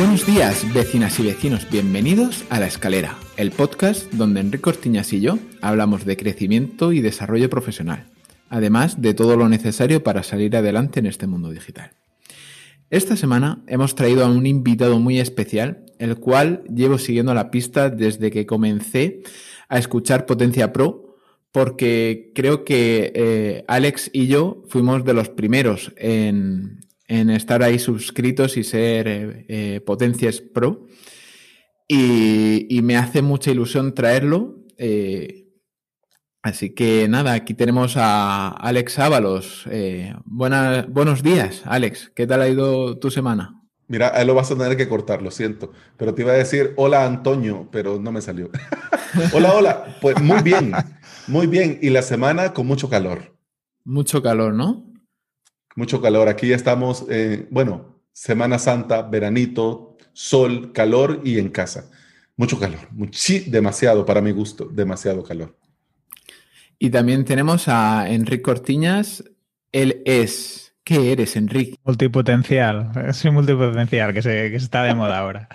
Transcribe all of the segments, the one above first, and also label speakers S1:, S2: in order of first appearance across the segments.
S1: Buenos días, vecinas y vecinos. Bienvenidos a La Escalera, el podcast donde Enrique Ortiñas y yo hablamos de crecimiento y desarrollo profesional, además de todo lo necesario para salir adelante en este mundo digital. Esta semana hemos traído a un invitado muy especial, el cual llevo siguiendo la pista desde que comencé a escuchar Potencia Pro, porque creo que eh, Alex y yo fuimos de los primeros en, estar ahí suscritos y ser eh, eh, Potencias Pro. Y, me hace mucha ilusión traerlo. Eh, así que nada, aquí tenemos a Alex Ábalos. buenos días, Alex. ¿Qué tal ha ido tu semana?
S2: Mira, ahí lo vas a tener que cortar, lo siento. Pero te iba a decir hola Antonio, pero no me salió. hola, hola. Pues muy bien, muy bien. Y la semana con mucho calor.
S1: Mucho calor, ¿no?
S2: Mucho calor. Aquí estamos, eh, bueno, Semana Santa, veranito, sol, calor y en casa. Mucho calor. sí, demasiado para mi gusto, demasiado calor.
S1: Y también tenemos a Enrique Cortiñas. Él es. ¿Qué eres, Enrique?
S3: Multipotencial. Soy multipotencial, que se, que está de moda ahora.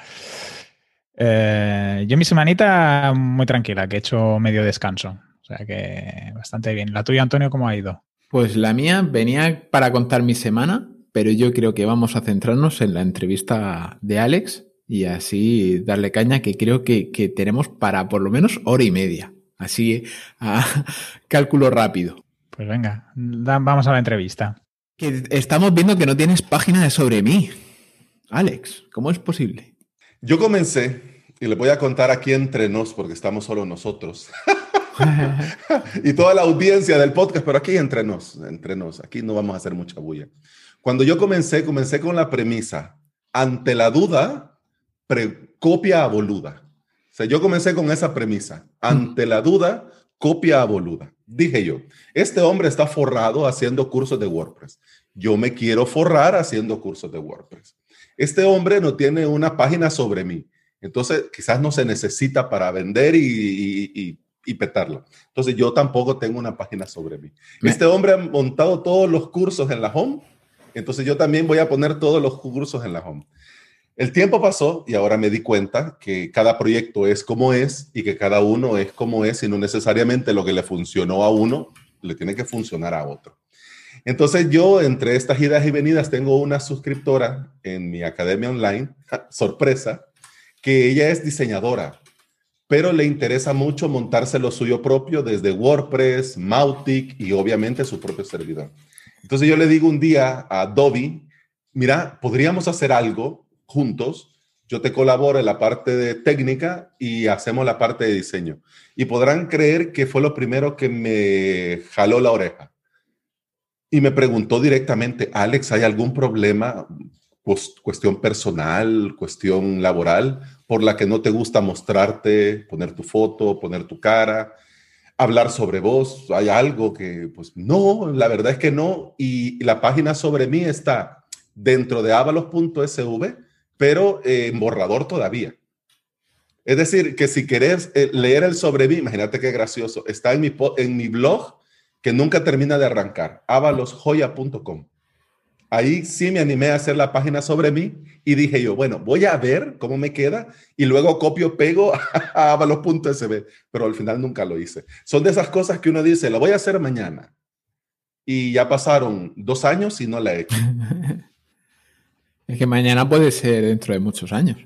S3: Eh, yo mi semanita muy tranquila, que he hecho medio descanso. O sea que bastante bien. ¿La tuya, Antonio, cómo ha ido?
S1: Pues la mía venía para contar mi semana, pero yo creo que vamos a centrarnos en la entrevista de Alex y así darle caña que creo que, tenemos para por lo menos hora y media. Así, a cálculo rápido.
S3: Pues venga, vamos a la entrevista.
S1: Que estamos viendo que no tienes página de sobre mí. Alex, ¿cómo es posible?
S2: Yo comencé, y le voy a contar aquí entre nos, porque estamos solo nosotros. y toda la audiencia del podcast, pero aquí entre nos, entre nos, aquí no vamos a hacer mucha bulla. Cuando yo comencé, comencé con la premisa, ante la duda, copia a boluda. O sea, yo comencé con esa premisa, ante la duda, copia a boluda. Dije yo, este hombre está forrado haciendo cursos de WordPress. Yo me quiero forrar haciendo cursos de WordPress. Este hombre no tiene una página sobre mí. Entonces, quizás no se necesita para vender y y petarlo. Entonces yo tampoco tengo una página sobre mí. Este hombre ha montado todos los cursos en la home, entonces yo también voy a poner todos los cursos en la home. El tiempo pasó y ahora me di cuenta que cada proyecto es como es y que cada uno es como es y no necesariamente lo que le funcionó a uno le tiene que funcionar a otro. Entonces yo entre estas idas y venidas tengo una suscriptora en mi academia online, sorpresa, que ella es diseñadora pero le interesa mucho montarse lo suyo propio desde WordPress, Mautic y obviamente su propio servidor. Entonces yo le digo un día a Adobe, mira, podríamos hacer algo juntos. Yo te colaboro en la parte de técnica y hacemos la parte de diseño. Y podrán creer que fue lo primero que me jaló la oreja. Y me preguntó directamente, Alex, ¿hay algún problema? Pues, cuestión personal, cuestión laboral por la que no te gusta mostrarte, poner tu foto, poner tu cara, hablar sobre vos. Hay algo que, pues no, la verdad es que no. Y la página sobre mí está dentro de avalos.sv, pero en borrador todavía. Es decir, que si querés eh, leer el sobre mí, imagínate qué gracioso, está en mi, en mi blog que nunca termina de arrancar, avalosjoya.com. Ahí sí me animé a hacer la página sobre mí y dije yo, bueno, voy a ver cómo me queda y luego copio, pego a avalos.sb, pero al final nunca lo hice. Son de esas cosas que uno dice, lo voy a hacer mañana. Y ya pasaron dos años y no la he hecho.
S1: es que mañana puede ser dentro de muchos años.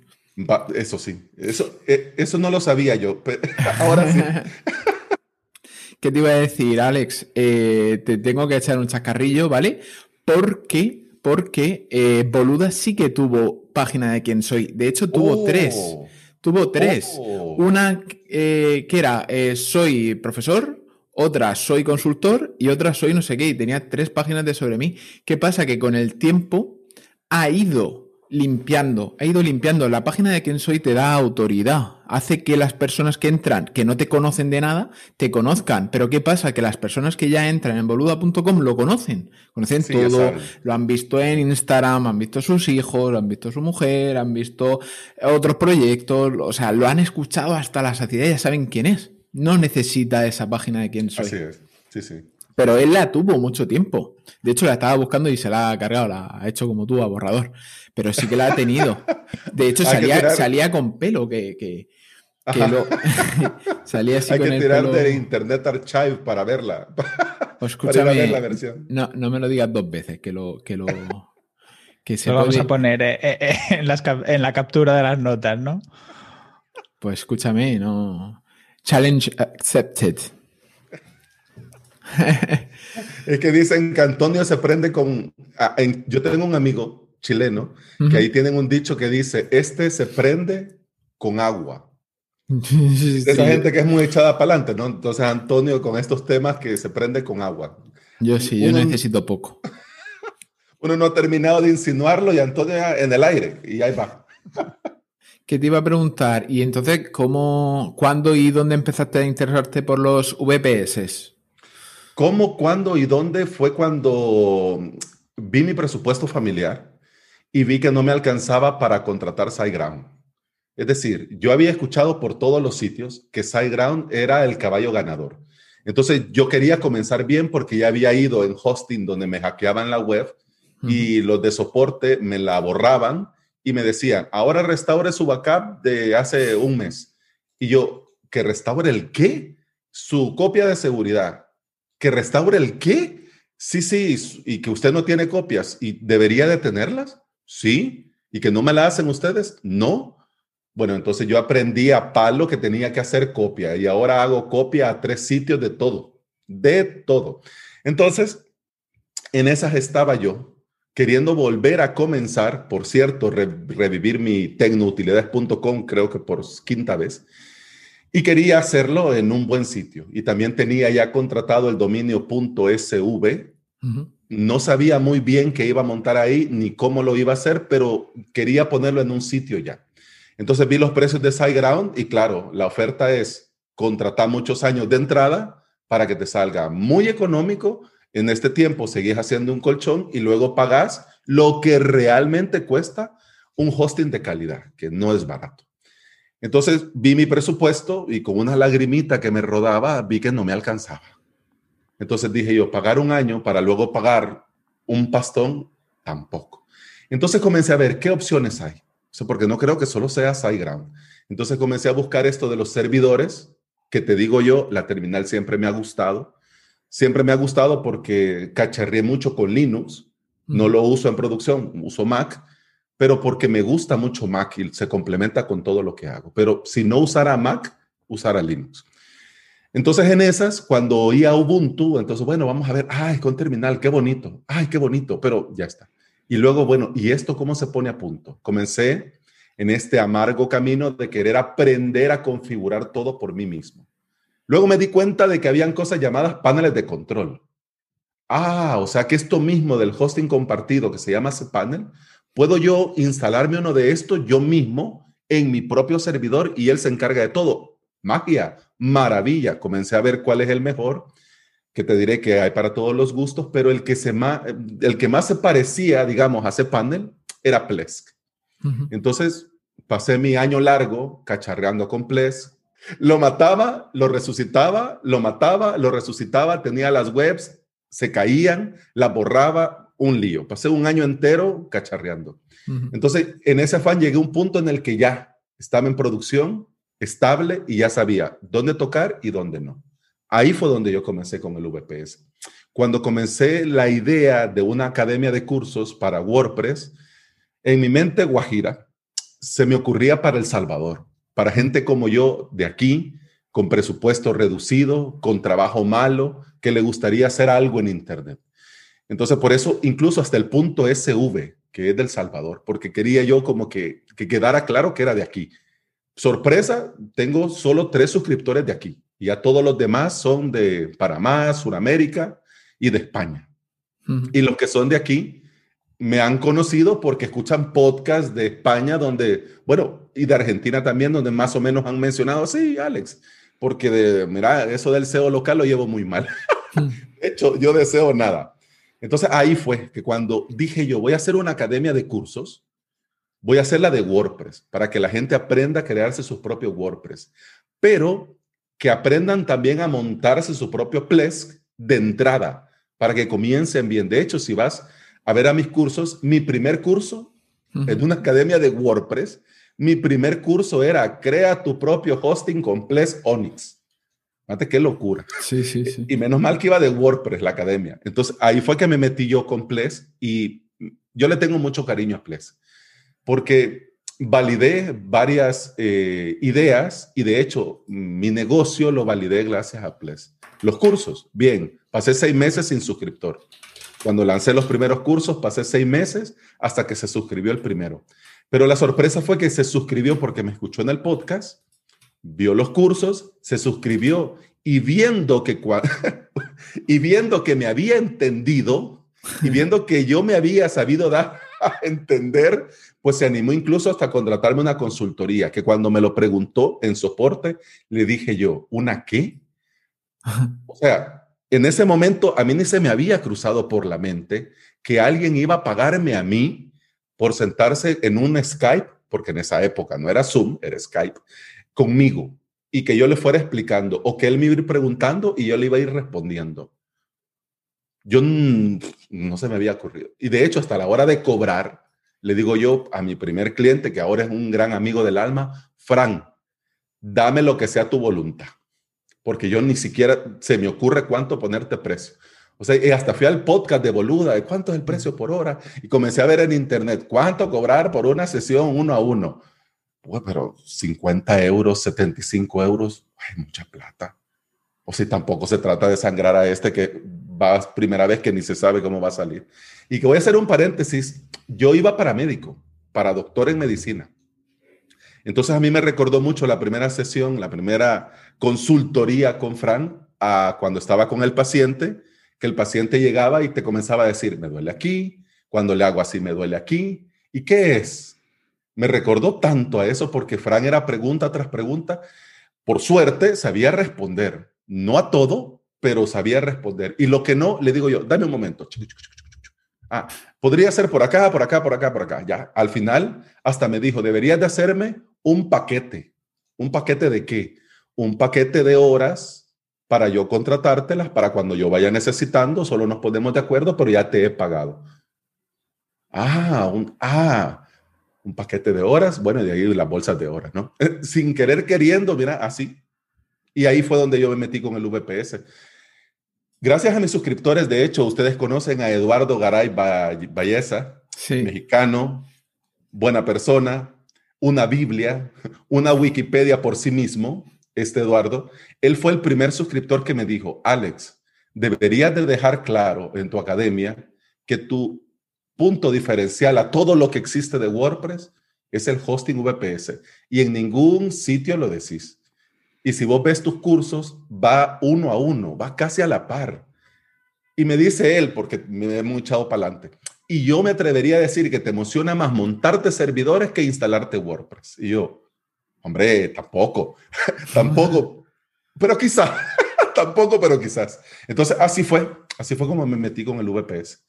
S2: eso sí, eso, eh, eso no lo sabía yo, pero ahora sí.
S1: ¿Qué te iba a decir, Alex? Eh, te tengo que echar un chacarrillo, ¿vale? Porque, porque eh, Boluda sí que tuvo página de quién soy. De hecho, tuvo oh. tres. Tuvo tres. Oh. Una que era soy profesor, otra soy consultor y otra soy no sé qué. Y tenía tres páginas de sobre mí. ¿Qué pasa? Que con el tiempo ha ido limpiando, ha ido limpiando. La página de quién soy te da autoridad, hace que las personas que entran, que no te conocen de nada, te conozcan. Pero ¿qué pasa? Que las personas que ya entran en boluda.com lo conocen, conocen todo, lo han visto en Instagram, han visto sus hijos, han visto su mujer, han visto otros proyectos, o sea, lo han escuchado hasta la saciedad, ya saben quién es. No necesita esa página de quién soy.
S2: Así es, sí, sí.
S1: Pero él la tuvo mucho tiempo. De hecho, la estaba buscando y se la ha cargado, la ha hecho como tú a borrador. Pero sí que la ha tenido. De hecho, salía, salía con pelo, que, que, lo, salía así
S2: Hay
S1: con
S2: que tirar de Internet Archive para verla.
S1: Escúchame, ver la versión. No, no me lo digas dos veces, que lo... Que lo
S3: que se lo vamos a poner eh, eh, eh, en, las, en la captura de las notas, ¿no?
S1: Pues escúchame, no. Challenge accepted.
S2: es que dicen que Antonio se prende con... Ah, yo tengo un amigo chileno que ahí tienen un dicho que dice, este se prende con agua. Esa gente que es muy echada para adelante, ¿no? Entonces Antonio con estos temas que se prende con agua.
S1: Yo sí, yo necesito poco.
S2: Uno no ha terminado de insinuarlo y Antonio en el aire y ahí va.
S1: ¿Qué te iba a preguntar? Y entonces, ¿cómo, cuándo y dónde empezaste a interesarte por los VPS?
S2: ¿Cómo, cuándo y dónde fue cuando vi mi presupuesto familiar y vi que no me alcanzaba para contratar SiteGround? Es decir, yo había escuchado por todos los sitios que SiteGround era el caballo ganador. Entonces yo quería comenzar bien porque ya había ido en hosting donde me hackeaban la web y los de soporte me la borraban y me decían, ahora restaure su backup de hace un mes. Y yo, ¿que restaure el qué? Su copia de seguridad que restaure el qué. Sí, sí, y que usted no tiene copias y debería de tenerlas. Sí, y que no me la hacen ustedes. No. Bueno, entonces yo aprendí a palo que tenía que hacer copia y ahora hago copia a tres sitios de todo, de todo. Entonces, en esas estaba yo, queriendo volver a comenzar, por cierto, revivir mi tecnoutilidades.com, creo que por quinta vez. Y quería hacerlo en un buen sitio. Y también tenía ya contratado el dominio .sv. No sabía muy bien qué iba a montar ahí ni cómo lo iba a hacer, pero quería ponerlo en un sitio ya. Entonces vi los precios de SiteGround y claro, la oferta es contratar muchos años de entrada para que te salga muy económico. En este tiempo seguís haciendo un colchón y luego pagas lo que realmente cuesta un hosting de calidad, que no es barato. Entonces vi mi presupuesto y con una lagrimita que me rodaba vi que no me alcanzaba. Entonces dije yo, pagar un año para luego pagar un pastón, tampoco. Entonces comencé a ver qué opciones hay. O porque no creo que solo sea SiteGround. Entonces comencé a buscar esto de los servidores, que te digo yo, la terminal siempre me ha gustado. Siempre me ha gustado porque cacharré mucho con Linux. No lo uso en producción, uso Mac pero porque me gusta mucho Mac y se complementa con todo lo que hago. Pero si no usara Mac, usara Linux. Entonces en esas, cuando oía Ubuntu, entonces, bueno, vamos a ver, ay, con terminal, qué bonito, ay, qué bonito, pero ya está. Y luego, bueno, ¿y esto cómo se pone a punto? Comencé en este amargo camino de querer aprender a configurar todo por mí mismo. Luego me di cuenta de que habían cosas llamadas paneles de control. Ah, o sea que esto mismo del hosting compartido que se llama cPanel Puedo yo instalarme uno de estos yo mismo en mi propio servidor y él se encarga de todo. Magia, maravilla. Comencé a ver cuál es el mejor, que te diré que hay para todos los gustos, pero el que, se más, el que más se parecía, digamos, a ese panel era Plesk. Entonces, pasé mi año largo cacharreando con Plesk. Lo mataba, lo resucitaba, lo mataba, lo resucitaba, tenía las webs, se caían, las borraba, un lío. Pasé un año entero cacharreando. Entonces, en ese afán llegué a un punto en el que ya estaba en producción, estable y ya sabía dónde tocar y dónde no. Ahí fue donde yo comencé con el VPS. Cuando comencé la idea de una academia de cursos para WordPress, en mi mente guajira se me ocurría para El Salvador, para gente como yo de aquí, con presupuesto reducido, con trabajo malo, que le gustaría hacer algo en Internet. Entonces, por eso, incluso hasta el punto SV, que es del Salvador, porque quería yo como que, que quedara claro que era de aquí. Sorpresa, tengo solo tres suscriptores de aquí. Y ya todos los demás son de Panamá, Sudamérica y de España. Y los que son de aquí, me han conocido porque escuchan podcasts de España donde, bueno, y de Argentina también, donde más o menos han mencionado, sí, Alex, porque de, mira, eso del SEO local lo llevo muy mal. de hecho, yo deseo nada. Entonces ahí fue que cuando dije yo, voy a hacer una academia de cursos, voy a hacer la de WordPress para que la gente aprenda a crearse sus propios WordPress, pero que aprendan también a montarse su propio Plesk de entrada para que comiencen bien. De hecho, si vas a ver a mis cursos, mi primer curso en una academia de WordPress, mi primer curso era crea tu propio hosting con Plesk Onyx. Fíjate qué locura.
S1: Sí, sí, sí.
S2: Y menos mal que iba de WordPress la academia. Entonces ahí fue que me metí yo con Ples y yo le tengo mucho cariño a Ples porque validé varias eh, ideas y de hecho mi negocio lo validé gracias a Ples. Los cursos, bien, pasé seis meses sin suscriptor. Cuando lancé los primeros cursos, pasé seis meses hasta que se suscribió el primero. Pero la sorpresa fue que se suscribió porque me escuchó en el podcast vio los cursos, se suscribió y viendo que, y viendo que me había entendido y viendo que yo me había sabido dar a entender, pues se animó incluso hasta contratarme una consultoría, que cuando me lo preguntó en soporte, le dije yo, ¿una qué? O sea, en ese momento a mí ni se me había cruzado por la mente que alguien iba a pagarme a mí por sentarse en un Skype, porque en esa época no era Zoom, era Skype, conmigo y que yo le fuera explicando o que él me iba a ir preguntando y yo le iba a ir respondiendo. Yo no se me había ocurrido. Y de hecho, hasta la hora de cobrar, le digo yo a mi primer cliente, que ahora es un gran amigo del alma, Fran, dame lo que sea tu voluntad, porque yo ni siquiera se me ocurre cuánto ponerte precio. O sea, y hasta fui al podcast de Boluda, de cuánto es el precio por hora, y comencé a ver en internet cuánto cobrar por una sesión uno a uno pero 50 euros, 75 euros, hay mucha plata. O si tampoco se trata de sangrar a este que va primera vez que ni se sabe cómo va a salir. Y que voy a hacer un paréntesis, yo iba para médico, para doctor en medicina. Entonces a mí me recordó mucho la primera sesión, la primera consultoría con Fran, a cuando estaba con el paciente, que el paciente llegaba y te comenzaba a decir, me duele aquí, cuando le hago así me duele aquí. ¿Y qué es? Me recordó tanto a eso porque Fran era pregunta tras pregunta. Por suerte, sabía responder. No a todo, pero sabía responder. Y lo que no, le digo yo, dame un momento. Ah, podría ser por acá, por acá, por acá, por acá. Ya, al final, hasta me dijo, deberías de hacerme un paquete. ¿Un paquete de qué? Un paquete de horas para yo contratártelas para cuando yo vaya necesitando, solo nos ponemos de acuerdo, pero ya te he pagado. Ah, un, ah, un paquete de horas, bueno, de ahí las bolsas de horas, ¿no? Sin querer queriendo, mira, así. Y ahí fue donde yo me metí con el VPS. Gracias a mis suscriptores, de hecho, ustedes conocen a Eduardo Garay Valleza, mexicano, buena persona, una Biblia, una Wikipedia por sí mismo, este Eduardo. Él fue el primer suscriptor que me dijo, Alex, deberías de dejar claro en tu academia que tú punto diferencial a todo lo que existe de WordPress es el hosting VPS. Y en ningún sitio lo decís. Y si vos ves tus cursos, va uno a uno, va casi a la par. Y me dice él, porque me he muy echado para adelante, y yo me atrevería a decir que te emociona más montarte servidores que instalarte WordPress. Y yo, hombre, tampoco, tampoco, pero quizás, tampoco, pero quizás. Entonces, así fue, así fue como me metí con el VPS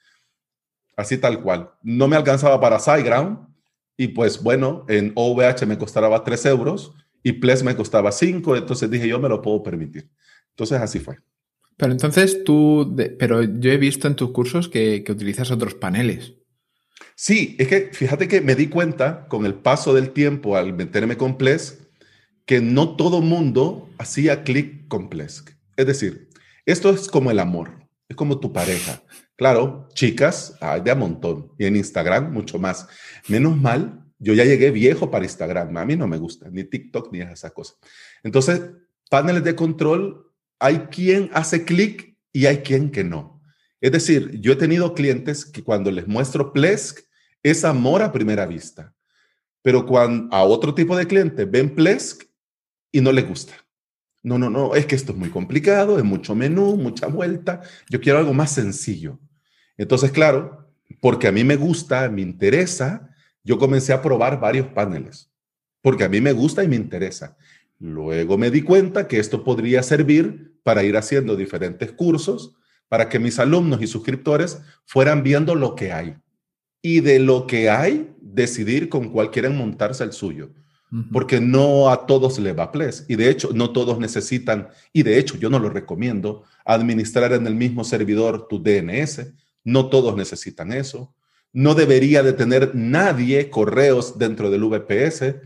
S2: así tal cual. No me alcanzaba para SiteGround y pues bueno, en OVH me costaba 3 euros y Ples me costaba 5, entonces dije yo me lo puedo permitir. Entonces así fue.
S1: Pero entonces tú, pero yo he visto en tus cursos que, que utilizas otros paneles.
S2: Sí, es que fíjate que me di cuenta con el paso del tiempo al meterme con Ples que no todo mundo hacía clic con Plesk. Es decir, esto es como el amor, es como tu pareja. Claro, chicas, hay de a montón. Y en Instagram, mucho más. Menos mal, yo ya llegué viejo para Instagram. A mí no me gusta, ni TikTok, ni esa cosa. Entonces, paneles de control, hay quien hace clic y hay quien que no. Es decir, yo he tenido clientes que cuando les muestro Plesk, es amor a primera vista. Pero cuando a otro tipo de cliente ven Plesk y no les gusta. No, no, no, es que esto es muy complicado, es mucho menú, mucha vuelta. Yo quiero algo más sencillo. Entonces, claro, porque a mí me gusta, me interesa, yo comencé a probar varios paneles, porque a mí me gusta y me interesa. Luego me di cuenta que esto podría servir para ir haciendo diferentes cursos, para que mis alumnos y suscriptores fueran viendo lo que hay. Y de lo que hay, decidir con cuál quieren montarse el suyo. Porque no a todos le va Ples. Y de hecho, no todos necesitan, y de hecho yo no lo recomiendo, administrar en el mismo servidor tu DNS. No todos necesitan eso. No debería de tener nadie correos dentro del VPS.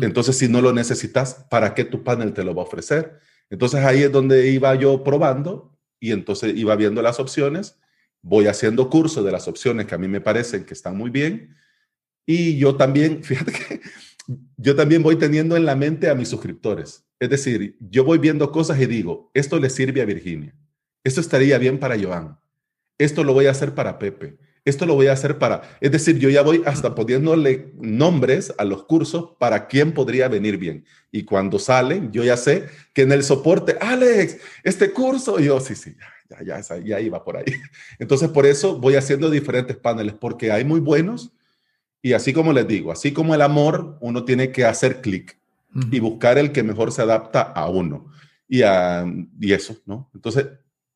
S2: Entonces, si no lo necesitas, ¿para qué tu panel te lo va a ofrecer? Entonces ahí es donde iba yo probando y entonces iba viendo las opciones. Voy haciendo curso de las opciones que a mí me parecen que están muy bien. Y yo también, fíjate que yo también voy teniendo en la mente a mis suscriptores. Es decir, yo voy viendo cosas y digo, esto le sirve a Virginia, esto estaría bien para Joan, esto lo voy a hacer para Pepe, esto lo voy a hacer para... Es decir, yo ya voy hasta poniéndole nombres a los cursos para quién podría venir bien. Y cuando salen, yo ya sé que en el soporte, Alex, este curso, yo sí, sí, ya, ya, ya, ya iba por ahí. Entonces, por eso voy haciendo diferentes paneles, porque hay muy buenos y así como les digo, así como el amor, uno tiene que hacer clic y buscar el que mejor se adapta a uno. Y, a, y eso, ¿no? Entonces,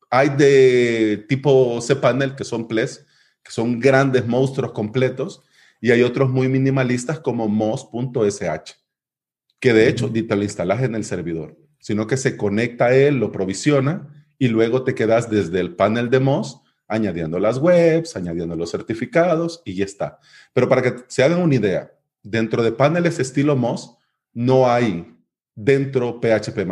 S2: hay de tipo cPanel que son PLES, que son grandes monstruos completos, y hay otros muy minimalistas como mos.sh, que de hecho ni te lo instalas en el servidor, sino que se conecta a él, lo provisiona y luego te quedas desde el panel de Mos añadiendo las webs, añadiendo los certificados y ya está. Pero para que se hagan una idea, dentro de paneles estilo MOS no hay dentro PHP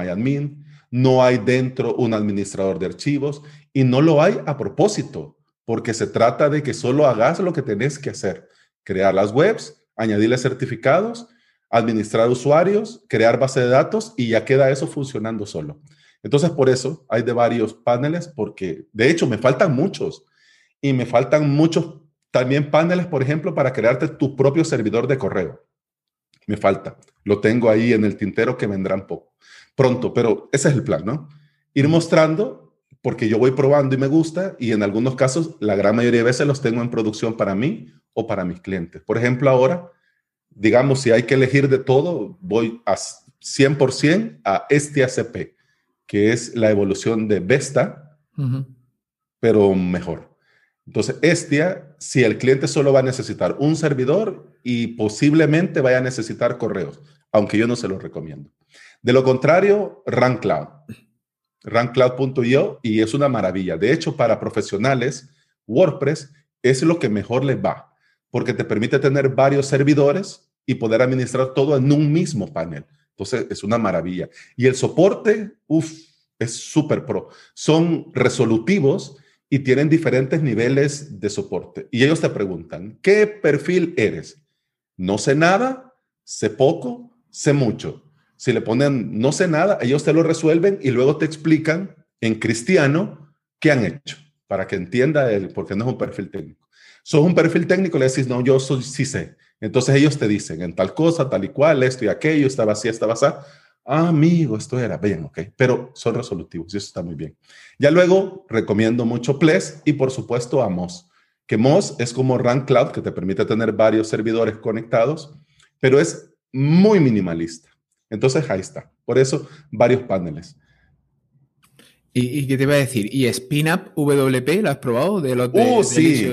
S2: no hay dentro un administrador de archivos y no lo hay a propósito, porque se trata de que solo hagas lo que tenés que hacer, crear las webs, añadirle certificados, administrar usuarios, crear base de datos y ya queda eso funcionando solo. Entonces, por eso hay de varios paneles, porque de hecho me faltan muchos y me faltan muchos también paneles, por ejemplo, para crearte tu propio servidor de correo. Me falta. Lo tengo ahí en el tintero que vendrán poco, pronto, pero ese es el plan, ¿no? Ir mostrando, porque yo voy probando y me gusta, y en algunos casos, la gran mayoría de veces los tengo en producción para mí o para mis clientes. Por ejemplo, ahora, digamos, si hay que elegir de todo, voy a 100% a este ACP que es la evolución de Vesta, pero mejor. Entonces, Estia, si el cliente solo va a necesitar un servidor y posiblemente vaya a necesitar correos, aunque yo no se lo recomiendo. De lo contrario, RunCloud. RunCloud.io y es una maravilla. De hecho, para profesionales, WordPress es lo que mejor les va, porque te permite tener varios servidores y poder administrar todo en un mismo panel. Entonces, es una maravilla. Y el soporte, uff, es súper pro. Son resolutivos y tienen diferentes niveles de soporte. Y ellos te preguntan, ¿qué perfil eres? No sé nada, sé poco, sé mucho. Si le ponen no sé nada, ellos te lo resuelven y luego te explican en cristiano qué han hecho para que entienda él, porque no es un perfil técnico. Sos un perfil técnico, le decís, no, yo soy, sí sé. Entonces ellos te dicen en tal cosa, tal y cual, esto y aquello, estaba así, estaba así. Ah, amigo, esto era bien, ok. Pero son resolutivos y eso está muy bien. Ya luego recomiendo mucho Ples y por supuesto a Moz, que Moz es como Run Cloud que te permite tener varios servidores conectados, pero es muy minimalista. Entonces ahí está. Por eso varios paneles.
S1: ¿Y, qué te iba a decir? ¿Y SpinUp WP lo has probado? De los
S2: uh, sí.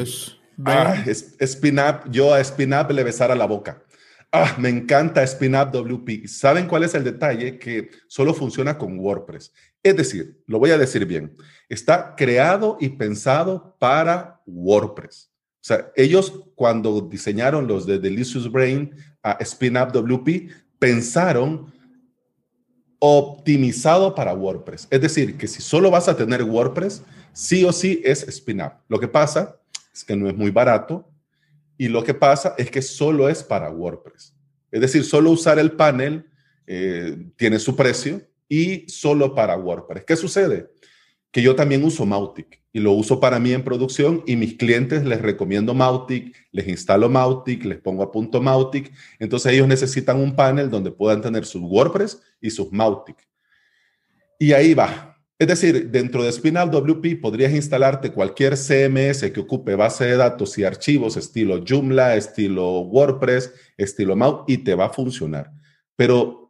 S2: Ah, SpinUp, yo a SpinUp le besara la boca. Ah, me encanta SpinUp WP. ¿Saben cuál es el detalle? Que solo funciona con WordPress. Es decir, lo voy a decir bien, está creado y pensado para WordPress. O sea, ellos cuando diseñaron los de Delicious Brain a SpinUp WP, pensaron optimizado para WordPress. Es decir, que si solo vas a tener WordPress, sí o sí es SpinUp. Lo que pasa es que no es muy barato y lo que pasa es que solo es para WordPress. Es decir, solo usar el panel eh, tiene su precio y solo para WordPress. ¿Qué sucede? Que yo también uso Mautic y lo uso para mí en producción y mis clientes les recomiendo Mautic, les instalo Mautic, les pongo a punto Mautic. Entonces ellos necesitan un panel donde puedan tener sus WordPress y sus Mautic. Y ahí va. Es decir, dentro de Spinal WP podrías instalarte cualquier CMS que ocupe base de datos y archivos estilo Joomla, estilo WordPress, estilo Mau y te va a funcionar. Pero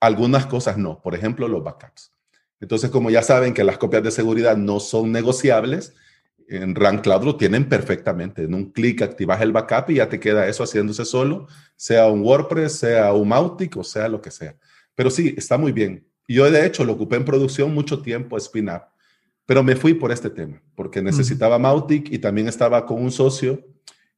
S2: algunas cosas no, por ejemplo, los backups. Entonces, como ya saben que las copias de seguridad no son negociables, en Rank Cloud lo tienen perfectamente. En un clic activas el backup y ya te queda eso haciéndose solo, sea un WordPress, sea un Mautic o sea lo que sea. Pero sí, está muy bien. Yo de hecho lo ocupé en producción mucho tiempo, SpinUp, pero me fui por este tema, porque necesitaba Mautic y también estaba con un socio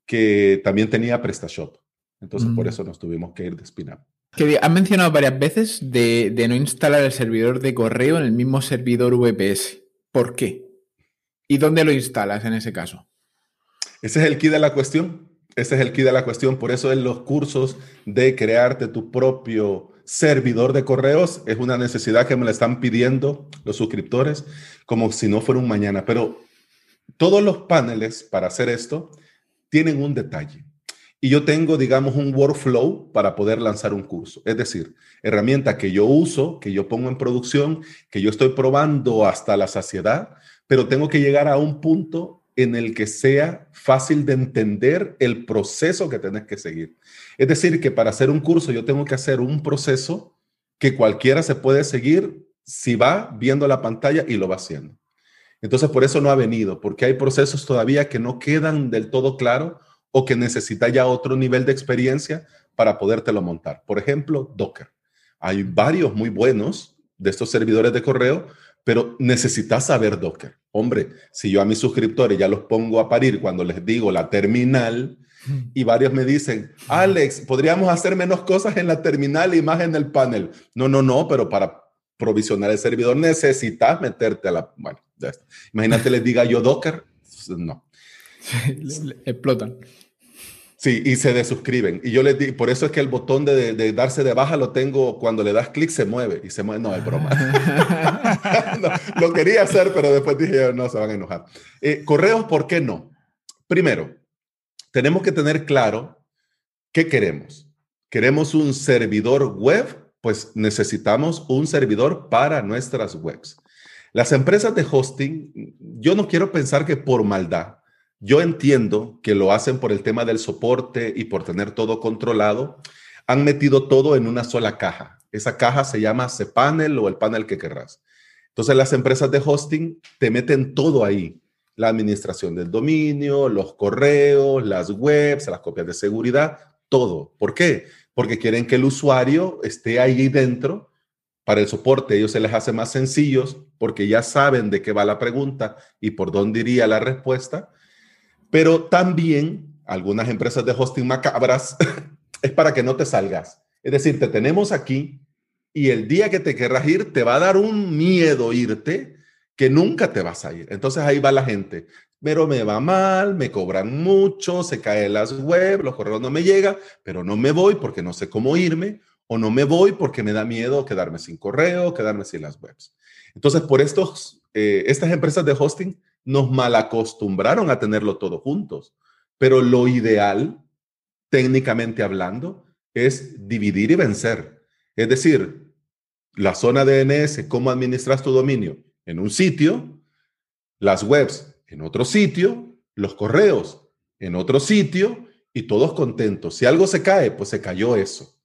S2: que también tenía PrestaShop. Entonces por eso nos tuvimos que ir de SpinUp.
S1: Que has mencionado varias veces de, de no instalar el servidor de correo en el mismo servidor VPS. ¿Por qué? ¿Y dónde lo instalas en ese caso?
S2: Ese es el key de la cuestión. Ese es el key de la cuestión. Por eso en los cursos de crearte tu propio servidor de correos es una necesidad que me la están pidiendo los suscriptores como si no fuera un mañana. Pero todos los paneles para hacer esto tienen un detalle. Y yo tengo, digamos, un workflow para poder lanzar un curso. Es decir, herramienta que yo uso, que yo pongo en producción, que yo estoy probando hasta la saciedad pero tengo que llegar a un punto en el que sea fácil de entender el proceso que tenés que seguir. Es decir, que para hacer un curso yo tengo que hacer un proceso que cualquiera se puede seguir si va viendo la pantalla y lo va haciendo. Entonces, por eso no ha venido, porque hay procesos todavía que no quedan del todo claros o que necesita ya otro nivel de experiencia para podértelo montar. Por ejemplo, Docker. Hay varios muy buenos de estos servidores de correo, pero necesitas saber Docker. Hombre, si yo a mis suscriptores ya los pongo a parir cuando les digo la terminal y varios me dicen, Alex, podríamos hacer menos cosas en la terminal y más en el panel. No, no, no, pero para provisionar el servidor necesitas meterte a la... Bueno, imagínate les diga yo Docker. No.
S1: explotan.
S2: Sí, y se desuscriben. Y yo les digo, por eso es que el botón de, darse de baja lo tengo cuando le das clic, se mueve y se mueve. No, es broma. lo quería hacer, pero después dije, no, se van a enojar. Eh, correos, ¿por qué no? Primero, tenemos que tener claro qué queremos. ¿Queremos un servidor web? Pues necesitamos un servidor para nuestras webs. Las empresas de hosting, yo no quiero pensar que por maldad, yo entiendo que lo hacen por el tema del soporte y por tener todo controlado. Han metido todo en una sola caja. Esa caja se llama cPanel o el panel que querrás. Entonces las empresas de hosting te meten todo ahí. La administración del dominio, los correos, las webs, las copias de seguridad, todo. ¿Por qué? Porque quieren que el usuario esté ahí dentro. Para el soporte ellos se les hace más sencillos porque ya saben de qué va la pregunta y por dónde iría la respuesta pero también algunas empresas de hosting macabras es para que no te salgas. Es decir, te tenemos aquí y el día que te querrás ir te va a dar un miedo irte que nunca te vas a ir. Entonces ahí va la gente. Pero me va mal, me cobran mucho, se caen las web, los correos no me llegan, pero no me voy porque no sé cómo irme o no me voy porque me da miedo quedarme sin correo, quedarme sin las webs. Entonces, por estos, eh, estas empresas de hosting nos malacostumbraron a tenerlo todo juntos. Pero lo ideal, técnicamente hablando, es dividir y vencer. Es decir, la zona DNS, cómo administras tu dominio en un sitio, las webs en otro sitio, los correos en otro sitio y todos contentos. Si algo se cae, pues se cayó eso.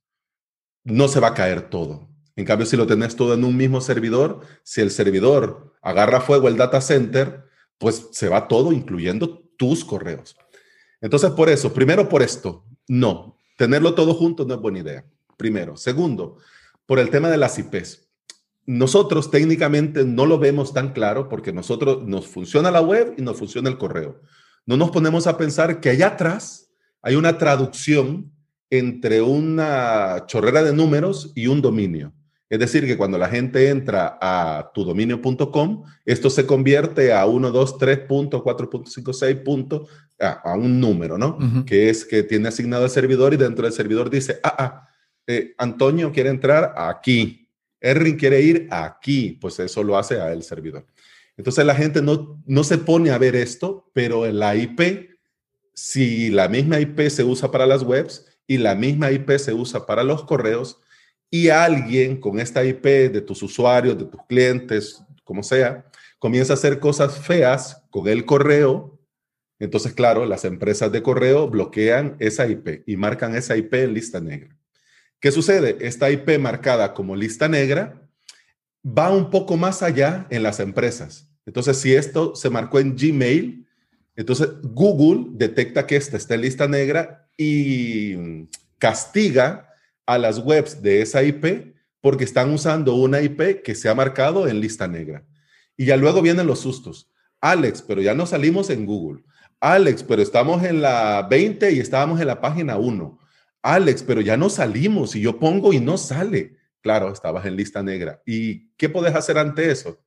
S2: No se va a caer todo. En cambio, si lo tenés todo en un mismo servidor, si el servidor agarra fuego el data center, pues se va todo, incluyendo tus correos. Entonces, por eso, primero por esto, no, tenerlo todo junto no es buena idea. Primero. Segundo, por el tema de las IPs. Nosotros técnicamente no lo vemos tan claro porque nosotros nos funciona la web y nos funciona el correo. No nos ponemos a pensar que allá atrás hay una traducción entre una chorrera de números y un dominio. Es decir, que cuando la gente entra a tudominio.com, esto se convierte a 1, 2, 3.4.56 a, un número, ¿no? Que es que tiene asignado el servidor y dentro del servidor dice, ah, ah, eh, Antonio quiere entrar aquí, Errin quiere ir aquí, pues eso lo hace a el servidor. Entonces la gente no, no se pone a ver esto, pero en la IP, si la misma IP se usa para las webs y la misma IP se usa para los correos, y alguien con esta IP de tus usuarios, de tus clientes como sea, comienza a hacer cosas feas con el correo. Entonces, claro, las empresas de correo bloquean esa IP y marcan esa IP en lista negra. ¿Qué sucede? Esta IP marcada como lista negra va un poco más allá en las empresas. Entonces, si esto se marcó en Gmail, entonces Google detecta que esta está en lista negra y castiga a las webs de esa IP porque están usando una IP que se ha marcado en lista negra. Y ya luego vienen los sustos. Alex, pero ya no salimos en Google. Alex, pero estamos en la 20 y estábamos en la página 1. Alex, pero ya no salimos y yo pongo y no sale. Claro, estabas en lista negra. ¿Y qué puedes hacer ante eso?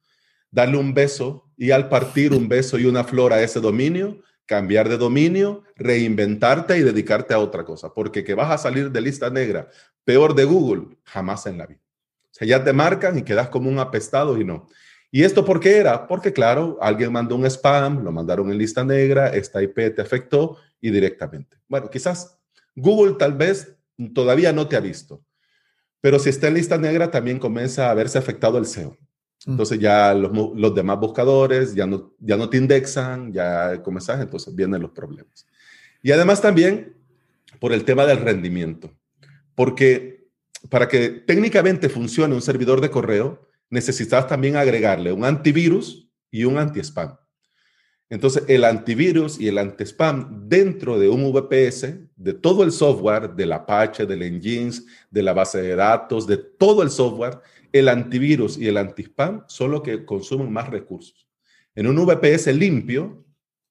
S2: Darle un beso y al partir un beso y una flor a ese dominio, cambiar de dominio, reinventarte y dedicarte a otra cosa. Porque que vas a salir de lista negra, peor de Google, jamás en la vida. O sea, ya te marcan y quedas como un apestado y no. ¿Y esto por qué era? Porque, claro, alguien mandó un spam, lo mandaron en lista negra, esta IP te afectó y directamente. Bueno, quizás Google tal vez todavía no te ha visto, pero si está en lista negra también comienza a verse afectado el SEO. Entonces ya los, los, demás buscadores ya no, ya no te indexan, ya comenzas, entonces vienen los problemas. Y además también por el tema del rendimiento, porque para que técnicamente funcione un servidor de correo, necesitas también agregarle un antivirus y un anti-spam. Entonces, el antivirus y el anti-spam dentro de un VPS, de todo el software, del Apache, del Engines, de la base de datos, de todo el software, el antivirus y el anti-spam son los que consumen más recursos. En un VPS limpio,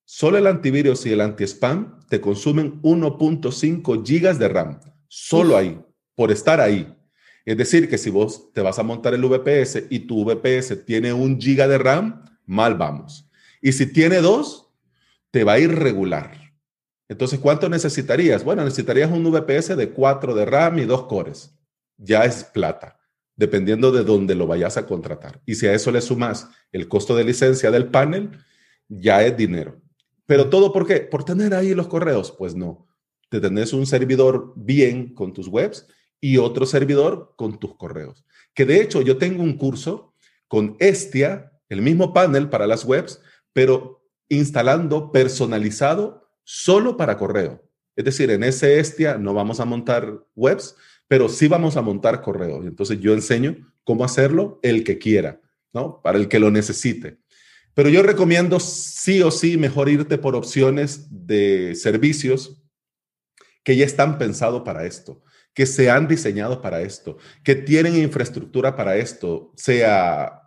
S2: solo el antivirus y el anti-spam te consumen 1.5 gigas de RAM, solo ahí, por estar ahí. Es decir, que si vos te vas a montar el VPS y tu VPS tiene un giga de RAM, mal vamos. Y si tiene dos, te va a ir regular. Entonces, ¿cuánto necesitarías? Bueno, necesitarías un VPS de 4 de RAM y 2 cores. Ya es plata, dependiendo de dónde lo vayas a contratar. Y si a eso le sumas el costo de licencia del panel, ya es dinero. Pero todo por qué? Por tener ahí los correos. Pues no. Te tenés un servidor bien con tus webs y otro servidor con tus correos. Que de hecho yo tengo un curso con Estia, el mismo panel para las webs, pero instalando personalizado solo para correo. Es decir, en ese Estia no vamos a montar webs, pero sí vamos a montar correos. Entonces yo enseño cómo hacerlo el que quiera, ¿no? Para el que lo necesite. Pero yo recomiendo sí o sí mejor irte por opciones de servicios que ya están pensados para esto que se han diseñado para esto, que tienen infraestructura para esto, sea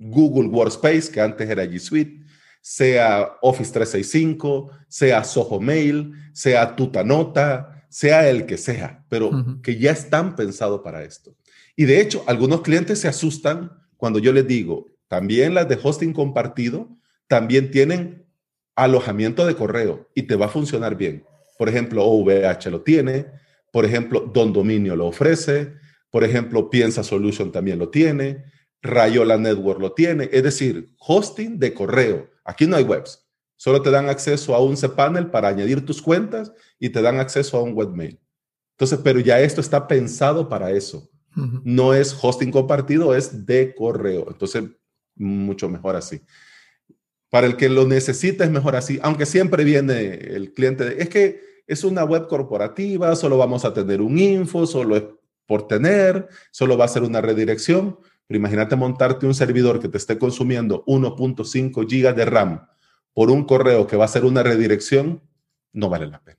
S2: Google Workspace, que antes era G Suite, sea Office 365, sea Soho Mail, sea Tutanota, sea el que sea, pero que ya están pensados para esto. Y de hecho, algunos clientes se asustan cuando yo les digo, también las de hosting compartido, también tienen alojamiento de correo y te va a funcionar bien. Por ejemplo, OVH lo tiene, por ejemplo, Don Dominio lo ofrece. Por ejemplo, Piensa Solution también lo tiene. Rayola Network lo tiene. Es decir, hosting de correo. Aquí no hay webs. Solo te dan acceso a un cPanel para añadir tus cuentas y te dan acceso a un webmail. Entonces, pero ya esto está pensado para eso. No es hosting compartido, es de correo. Entonces, mucho mejor así. Para el que lo necesita es mejor así, aunque siempre viene el cliente de, es que es una web corporativa, solo vamos a tener un info, solo es por tener, solo va a ser una redirección. Pero imagínate montarte un servidor que te esté consumiendo 1.5 gigas de RAM por un correo que va a ser una redirección, no vale la pena.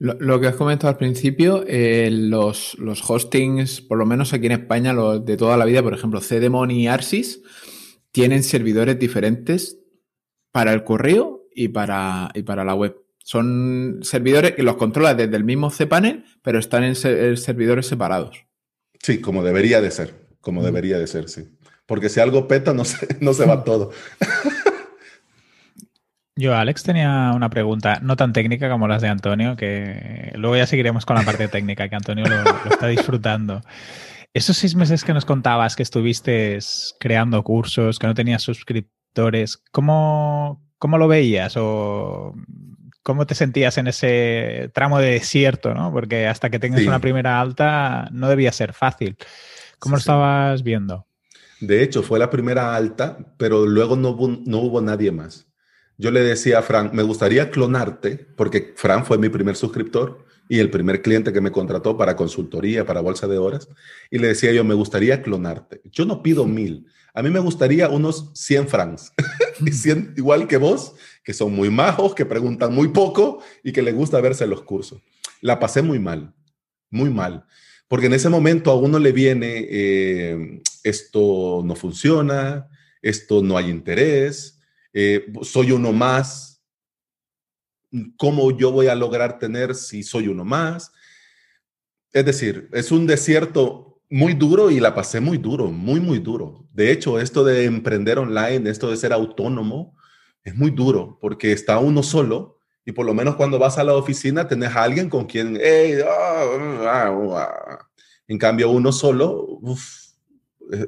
S1: Lo, que has comentado al principio, eh, los, los, hostings, por lo menos aquí en España, los de toda la vida, por ejemplo, CDMON y Arsis, tienen servidores diferentes para el correo y para, y para la web. Son servidores que los controla desde el mismo cPanel, pero están en, servidores separados.
S2: Sí, como debería de ser, como debería de ser, sí. Porque si algo peta, no se, no se va todo.
S3: Yo, Alex, tenía una pregunta, no tan técnica como las de Antonio, que luego ya seguiremos con la parte técnica, que Antonio lo, lo está disfrutando. Esos seis meses que nos contabas que estuviste creando cursos, que no tenías suscriptores, ¿cómo, cómo lo veías? ¿O ¿Cómo te sentías en ese tramo de desierto? ¿no? Porque hasta que tengas una primera alta no debía ser fácil. ¿Cómo lo estabas viendo?
S2: De hecho, fue la primera alta, pero luego no no hubo nadie más. Yo le decía a Frank, me gustaría clonarte, porque Frank fue mi primer suscriptor y el primer cliente que me contrató para consultoría, para bolsa de horas. Y le decía yo, me gustaría clonarte. Yo no pido mil, a mí me gustaría unos 100 francs, igual que vos, que son muy majos, que preguntan muy poco y que les gusta verse los cursos. La pasé muy mal, muy mal, porque en ese momento a uno le viene, eh, esto no funciona, esto no hay interés, eh, soy uno más, ¿cómo yo voy a lograr tener si soy uno más? Es decir, es un desierto muy duro y la pasé muy duro, muy, muy duro. De hecho, esto de emprender online, esto de ser autónomo, es muy duro porque está uno solo y por lo menos cuando vas a la oficina tenés a alguien con quien, ah, ah, ah, en cambio uno solo,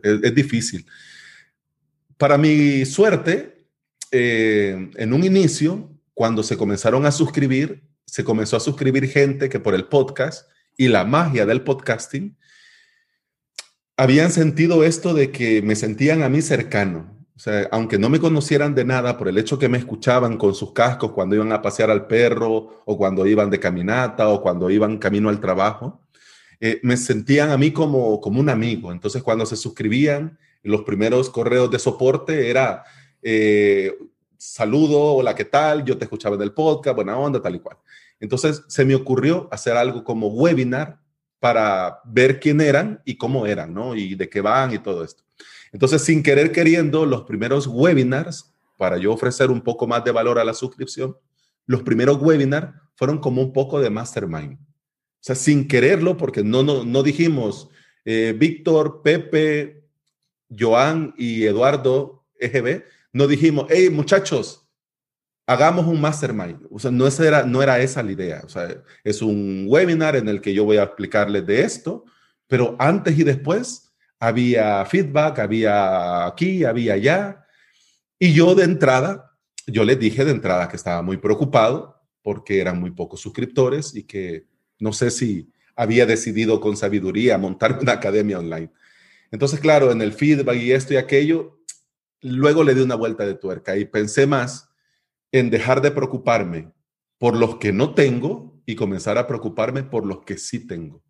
S2: es difícil. Para mi suerte, eh, en un inicio, cuando se comenzaron a suscribir, se comenzó a suscribir gente que por el podcast y la magia del podcasting, habían sentido esto de que me sentían a mí cercano. O sea, aunque no me conocieran de nada, por el hecho que me escuchaban con sus cascos cuando iban a pasear al perro o cuando iban de caminata o cuando iban camino al trabajo, eh, me sentían a mí como, como un amigo. Entonces, cuando se suscribían, los primeros correos de soporte era, eh, saludo, hola, ¿qué tal? Yo te escuchaba en el podcast, buena onda, tal y cual. Entonces se me ocurrió hacer algo como webinar para ver quién eran y cómo eran, ¿no? Y de qué van y todo esto. Entonces, sin querer queriendo, los primeros webinars, para yo ofrecer un poco más de valor a la suscripción, los primeros webinars fueron como un poco de mastermind. O sea, sin quererlo, porque no, no, no dijimos, eh, Víctor, Pepe, Joan y Eduardo EGB no dijimos, hey muchachos, hagamos un mastermind. O sea, no, era, no era esa la idea. O sea, es un webinar en el que yo voy a explicarles de esto, pero antes y después había feedback, había aquí, había allá. Y yo de entrada, yo les dije de entrada que estaba muy preocupado porque eran muy pocos suscriptores y que no sé si había decidido con sabiduría montar una academia online. Entonces, claro, en el feedback y esto y aquello, luego le di una vuelta de tuerca y pensé más en dejar de preocuparme por los que no tengo y comenzar a preocuparme por los que sí tengo.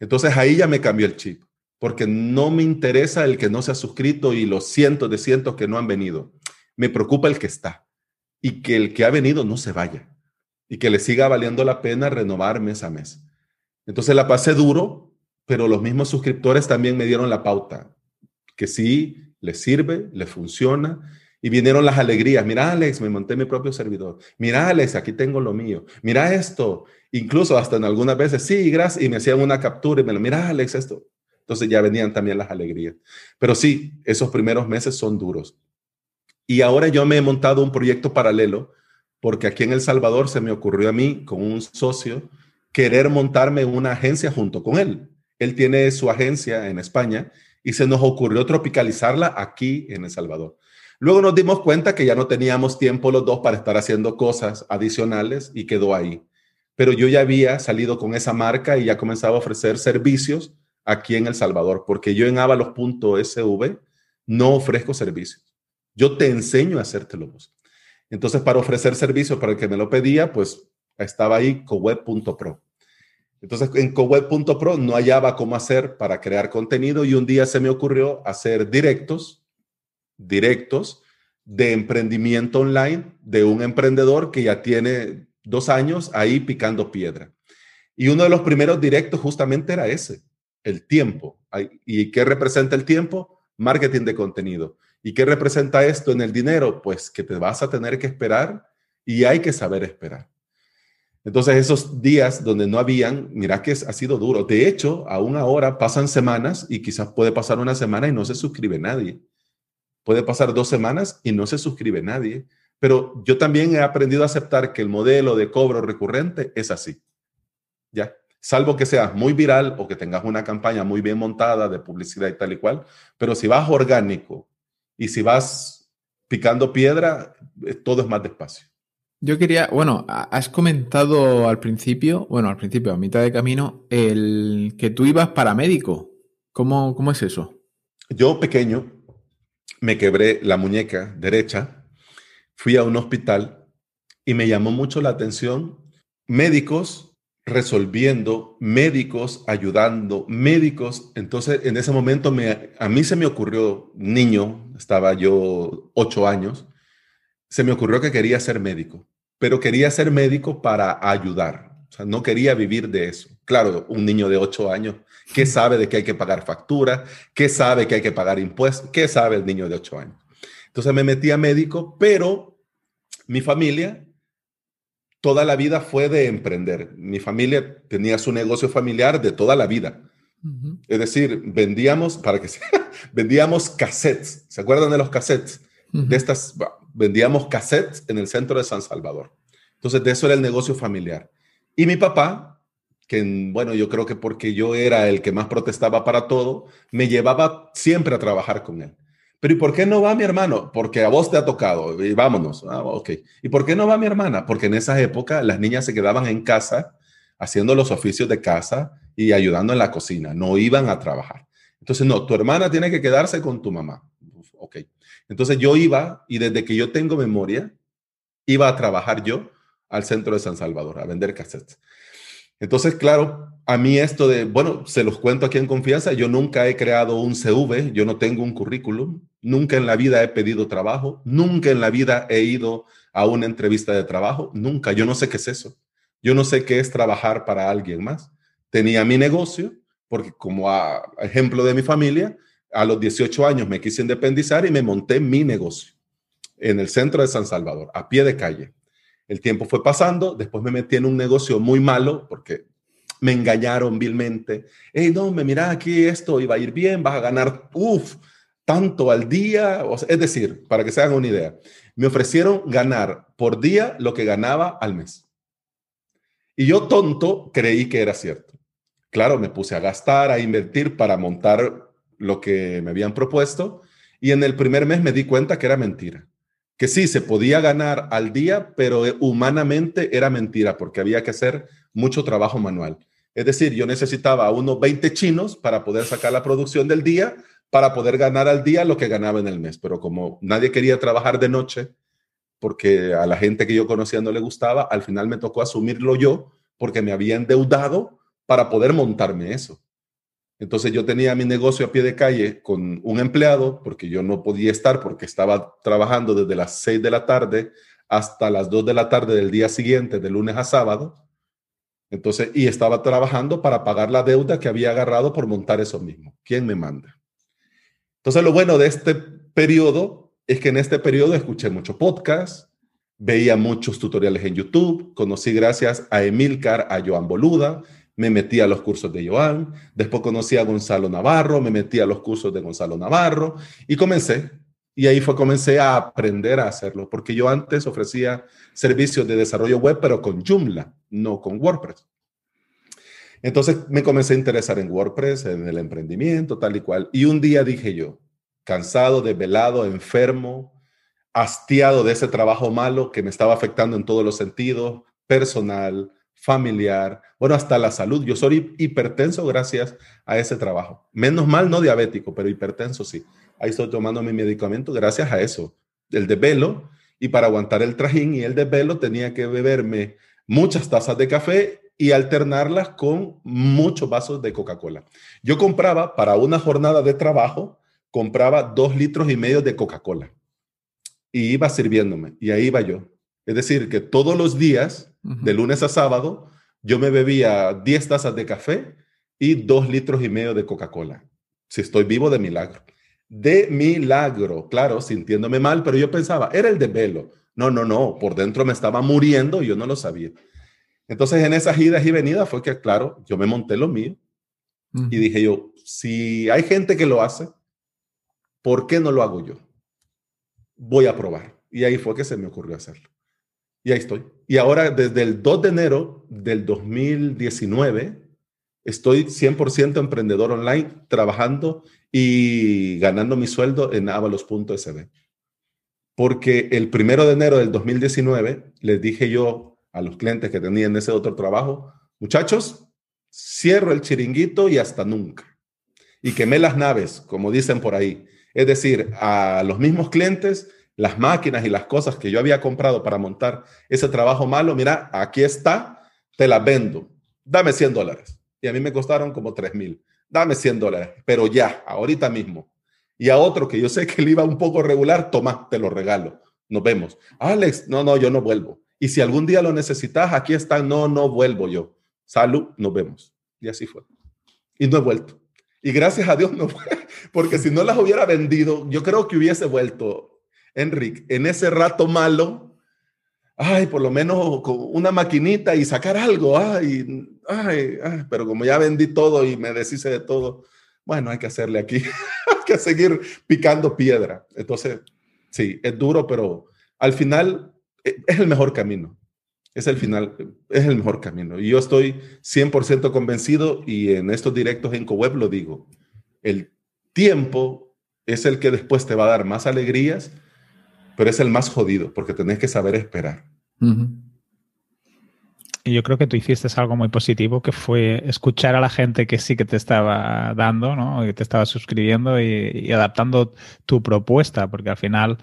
S2: Entonces ahí ya me cambió el chip, porque no me interesa el que no se ha suscrito y los cientos de cientos que no han venido. Me preocupa el que está y que el que ha venido no se vaya y que le siga valiendo la pena renovar mes a mes. Entonces la pasé duro, pero los mismos suscriptores también me dieron la pauta, que sí le sirve, le funciona. Y vinieron las alegrías. Mira, Alex, me monté mi propio servidor. Mira, Alex, aquí tengo lo mío. Mira esto. Incluso hasta en algunas veces, sí, gracias. Y me hacían una captura y me lo, mira, Alex, esto. Entonces ya venían también las alegrías. Pero sí, esos primeros meses son duros. Y ahora yo me he montado un proyecto paralelo porque aquí en El Salvador se me ocurrió a mí, con un socio, querer montarme una agencia junto con él. Él tiene su agencia en España y se nos ocurrió tropicalizarla aquí en El Salvador. Luego nos dimos cuenta que ya no teníamos tiempo los dos para estar haciendo cosas adicionales y quedó ahí. Pero yo ya había salido con esa marca y ya comenzaba a ofrecer servicios aquí en El Salvador, porque yo en avalos.sv no ofrezco servicios. Yo te enseño a hacértelo vos. Entonces, para ofrecer servicios para el que me lo pedía, pues estaba ahí coweb.pro. Entonces en coweb.pro no hallaba cómo hacer para crear contenido y un día se me ocurrió hacer directos, directos de emprendimiento online de un emprendedor que ya tiene dos años ahí picando piedra. Y uno de los primeros directos justamente era ese, el tiempo. ¿Y qué representa el tiempo? Marketing de contenido. ¿Y qué representa esto en el dinero? Pues que te vas a tener que esperar y hay que saber esperar. Entonces esos días donde no habían, mira que ha sido duro. De hecho, aún ahora pasan semanas y quizás puede pasar una semana y no se suscribe nadie. Puede pasar dos semanas y no se suscribe nadie. Pero yo también he aprendido a aceptar que el modelo de cobro recurrente es así. Ya, salvo que seas muy viral o que tengas una campaña muy bien montada de publicidad y tal y cual. Pero si vas orgánico y si vas picando piedra, eh, todo es más despacio.
S1: Yo quería, bueno, has comentado al principio, bueno, al principio, a mitad de camino, el que tú ibas para médico. ¿Cómo, cómo es eso?
S2: yo pequeño me quebré la muñeca derecha, fui a un hospital y me llamó mucho la atención médicos resolviendo, médicos ayudando, médicos. Entonces, en ese momento me, a mí se me ocurrió, niño, estaba yo ocho años, se me ocurrió que quería ser médico, pero quería ser médico para ayudar. O sea, no quería vivir de eso. Claro, un niño de ocho años, ¿qué sabe de que hay que pagar factura? ¿Qué sabe que hay que pagar impuestos? ¿Qué sabe el niño de ocho años? Entonces me metí a médico, pero mi familia toda la vida fue de emprender. Mi familia tenía su negocio familiar de toda la vida. Es decir, vendíamos, para que sea, vendíamos cassettes. ¿Se acuerdan de los cassettes? De estas, vendíamos cassettes en el centro de San Salvador. Entonces, de eso era el negocio familiar. Y mi papá, que bueno, yo creo que porque yo era el que más protestaba para todo, me llevaba siempre a trabajar con él. Pero ¿y por qué no va mi hermano? Porque a vos te ha tocado y vámonos. Ah, ok. ¿Y por qué no va mi hermana? Porque en esa época las niñas se quedaban en casa haciendo los oficios de casa y ayudando en la cocina, no iban a trabajar. Entonces, no, tu hermana tiene que quedarse con tu mamá. Ok. Entonces yo iba y desde que yo tengo memoria, iba a trabajar yo al centro de San Salvador a vender cassettes. Entonces, claro, a mí esto de, bueno, se los cuento aquí en confianza, yo nunca he creado un CV, yo no tengo un currículum, nunca en la vida he pedido trabajo, nunca en la vida he ido a una entrevista de trabajo, nunca, yo no sé qué es eso, yo no sé qué es trabajar para alguien más. Tenía mi negocio, porque como a ejemplo de mi familia, a los 18 años me quise independizar y me monté mi negocio en el centro de San Salvador, a pie de calle. El tiempo fue pasando, después me metí en un negocio muy malo porque me engañaron vilmente. Hey, no, me mira aquí esto iba a ir bien, vas a ganar, uff, tanto al día. es decir, para que se hagan una idea, me ofrecieron ganar por día lo que ganaba al mes. Y yo tonto creí que era cierto. Claro, me puse a gastar, a invertir para montar lo que me habían propuesto y en el primer mes me di cuenta que era mentira que sí, se podía ganar al día, pero eh, humanamente era mentira porque había que hacer mucho trabajo manual. Es decir, yo necesitaba unos 20 chinos para poder sacar la producción del día, para poder ganar al día lo que ganaba en el mes. Pero como nadie quería trabajar de noche, porque a la gente que yo conocía no le gustaba, al final me tocó asumirlo yo porque me había endeudado para poder montarme eso. Entonces yo tenía mi negocio a pie de calle con un empleado, porque yo no podía estar porque estaba trabajando desde las 6 de la tarde hasta las 2 de la tarde del día siguiente, de lunes a sábado. Entonces, y estaba trabajando para pagar la deuda que había agarrado por montar eso mismo. ¿Quién me manda? Entonces, lo bueno de este periodo es que en este periodo escuché mucho podcast, veía muchos tutoriales en YouTube, conocí gracias a Emilcar, a Joan Boluda, me metí a los cursos de Joan, después conocí a Gonzalo Navarro, me metí a los cursos de Gonzalo Navarro y comencé. Y ahí fue, comencé a aprender a hacerlo, porque yo antes ofrecía servicios de desarrollo web, pero con Joomla, no con WordPress. Entonces me comencé a interesar en WordPress, en el emprendimiento, tal y cual. Y un día dije yo, cansado, desvelado, enfermo, hastiado de ese trabajo malo que me estaba afectando en todos los sentidos, personal, familiar, bueno, hasta la salud. Yo soy hipertenso gracias a ese trabajo. Menos mal, no diabético, pero hipertenso sí. Ahí estoy tomando mi medicamento gracias a eso, el de velo. Y para aguantar el trajín y el de velo tenía que beberme muchas tazas de café y alternarlas con muchos vasos de Coca-Cola. Yo compraba para una jornada de trabajo, compraba dos litros y medio de Coca-Cola y iba sirviéndome y ahí iba yo. Es decir, que todos los días de lunes a sábado, yo me bebía 10 tazas de café y 2 litros y medio de Coca-Cola. Si estoy vivo, de milagro. De milagro, claro, sintiéndome mal, pero yo pensaba, era el de velo. No, no, no, por dentro me estaba muriendo y yo no lo sabía. Entonces, en esas idas y venidas fue que, claro, yo me monté lo mío y dije yo, si hay gente que lo hace, ¿por qué no lo hago yo? Voy a probar. Y ahí fue que se me ocurrió hacerlo. Y ahí estoy. Y ahora, desde el 2 de enero del 2019, estoy 100% emprendedor online, trabajando y ganando mi sueldo en avalos.sb. Porque el primero de enero del 2019 les dije yo a los clientes que tenían ese otro trabajo, muchachos, cierro el chiringuito y hasta nunca. y quemé las naves, como dicen por ahí. Es decir, a los mismos clientes, las máquinas y las cosas que yo había comprado para montar ese trabajo malo, mira, aquí está, te las vendo, dame 100 dólares. Y a mí me costaron como 3 mil. Dame 100 dólares, pero ya, ahorita mismo. Y a otro que yo sé que le iba un poco regular, toma, te lo regalo. Nos vemos. Alex, no, no, yo no vuelvo. Y si algún día lo necesitas, aquí está, no, no vuelvo yo. Salud, nos vemos. Y así fue. Y no he vuelto. Y gracias a Dios no fue, porque si no las hubiera vendido, yo creo que hubiese vuelto, Enrique, en ese rato malo, ay, por lo menos con una maquinita y sacar algo, ay, ay, ay, pero como ya vendí todo y me deshice de todo, bueno, hay que hacerle aquí, hay que seguir picando piedra. Entonces, sí, es duro, pero al final eh, es el mejor camino. Es el final, es el mejor camino. Y yo estoy 100% convencido y en estos directos en CoWeb lo digo. El tiempo es el que después te va a dar más alegrías, pero es el más jodido porque tenés que saber esperar.
S3: Y yo creo que tú hiciste algo muy positivo, que fue escuchar a la gente que sí que te estaba dando, ¿no? que te estaba suscribiendo y adaptando tu propuesta, porque al final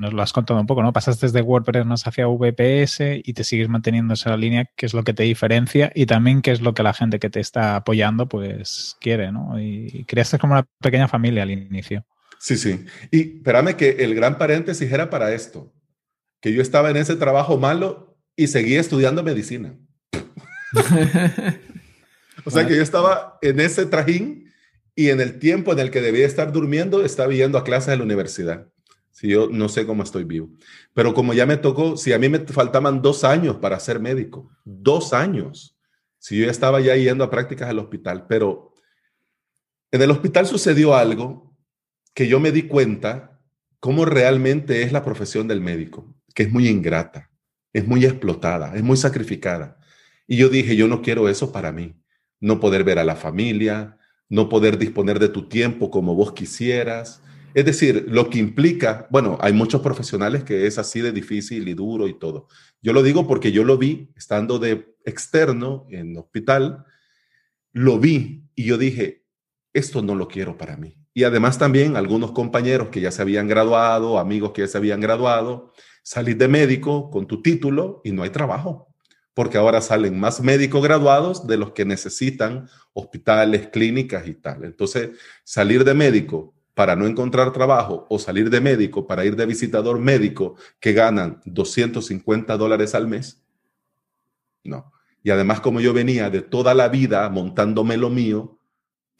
S3: nos lo has contado un poco, ¿no? Pasaste desde WordPress hacia VPS y te sigues manteniendo esa línea, que es lo que te diferencia y también que es lo que la gente que te está apoyando pues quiere, ¿no? Y creaste como una pequeña familia al inicio.
S2: Sí, sí. Y espérame que el gran paréntesis era para esto, que yo estaba en ese trabajo malo y seguía estudiando medicina. o sea que yo estaba en ese trajín y en el tiempo en el que debía estar durmiendo, estaba yendo a clases de la universidad. Si yo no sé cómo estoy vivo. Pero como ya me tocó, si a mí me faltaban dos años para ser médico, dos años, si yo ya estaba ya yendo a prácticas al hospital, pero en el hospital sucedió algo que yo me di cuenta cómo realmente es la profesión del médico, que es muy ingrata, es muy explotada, es muy sacrificada. Y yo dije, yo no quiero eso para mí, no poder ver a la familia, no poder disponer de tu tiempo como vos quisieras, es decir, lo que implica, bueno, hay muchos profesionales que es así de difícil y duro y todo. Yo lo digo porque yo lo vi estando de externo en hospital, lo vi y yo dije, esto no lo quiero para mí. Y además también algunos compañeros que ya se habían graduado, amigos que ya se habían graduado, salir de médico con tu título y no hay trabajo, porque ahora salen más médicos graduados de los que necesitan hospitales, clínicas y tal. Entonces, salir de médico para no encontrar trabajo o salir de médico para ir de visitador médico que ganan 250 dólares al mes? No. Y además como yo venía de toda la vida montándome lo mío,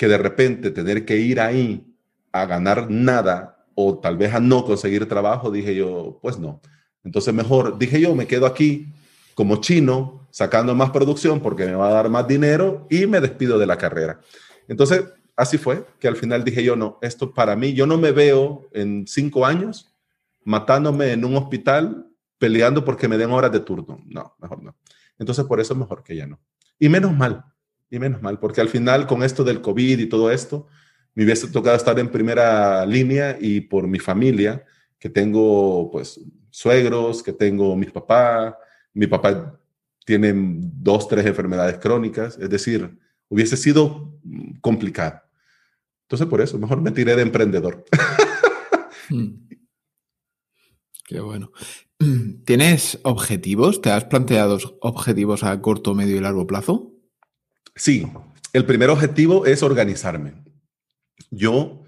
S2: que de repente tener que ir ahí a ganar nada o tal vez a no conseguir trabajo, dije yo, pues no. Entonces mejor, dije yo, me quedo aquí como chino, sacando más producción porque me va a dar más dinero y me despido de la carrera. Entonces, así fue, que al final dije yo, no, esto para mí, yo no me veo en cinco años matándome en un hospital peleando porque me den horas de turno. No, mejor no. Entonces por eso es mejor que ya no. Y menos mal, y menos mal, porque al final con esto del COVID y todo esto, me hubiese tocado estar en primera línea y por mi familia, que tengo pues suegros, que tengo mis papás, mi papá tiene dos, tres enfermedades crónicas, es decir, hubiese sido complicado. Entonces, por eso, mejor me tiré de emprendedor.
S1: Hmm. Qué bueno. ¿Tienes objetivos? ¿Te has planteado objetivos a corto, medio y largo plazo?
S2: Sí, el primer objetivo es organizarme. Yo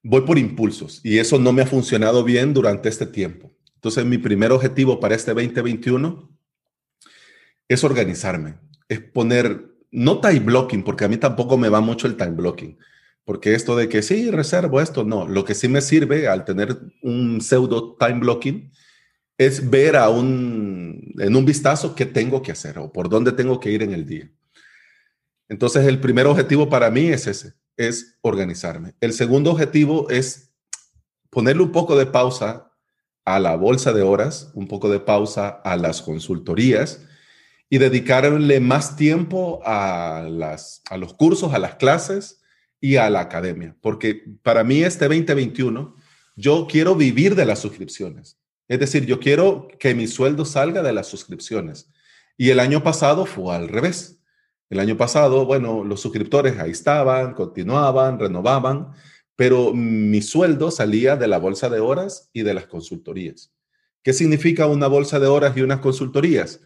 S2: voy por impulsos y eso no me ha funcionado bien durante este tiempo. Entonces, mi primer objetivo para este 2021 es organizarme, es poner, no time blocking, porque a mí tampoco me va mucho el time blocking, porque esto de que sí, reservo esto, no. Lo que sí me sirve al tener un pseudo time blocking es ver a en un vistazo qué tengo que hacer o por dónde tengo que ir en el día. Entonces, el primer objetivo para mí es ese, es organizarme. El segundo objetivo es ponerle un poco de pausa a la bolsa de horas, un poco de pausa a las consultorías y dedicarle más tiempo a, las, a los cursos, a las clases, y a la academia, porque para mí este 2021 yo quiero vivir de las suscripciones. Es decir, yo quiero que mi sueldo salga de las suscripciones. Y el año pasado fue al revés. El año pasado, bueno, los suscriptores ahí estaban, continuaban, renovaban, pero mi sueldo salía de la bolsa de horas y de las consultorías. ¿Qué significa una bolsa de horas y unas consultorías?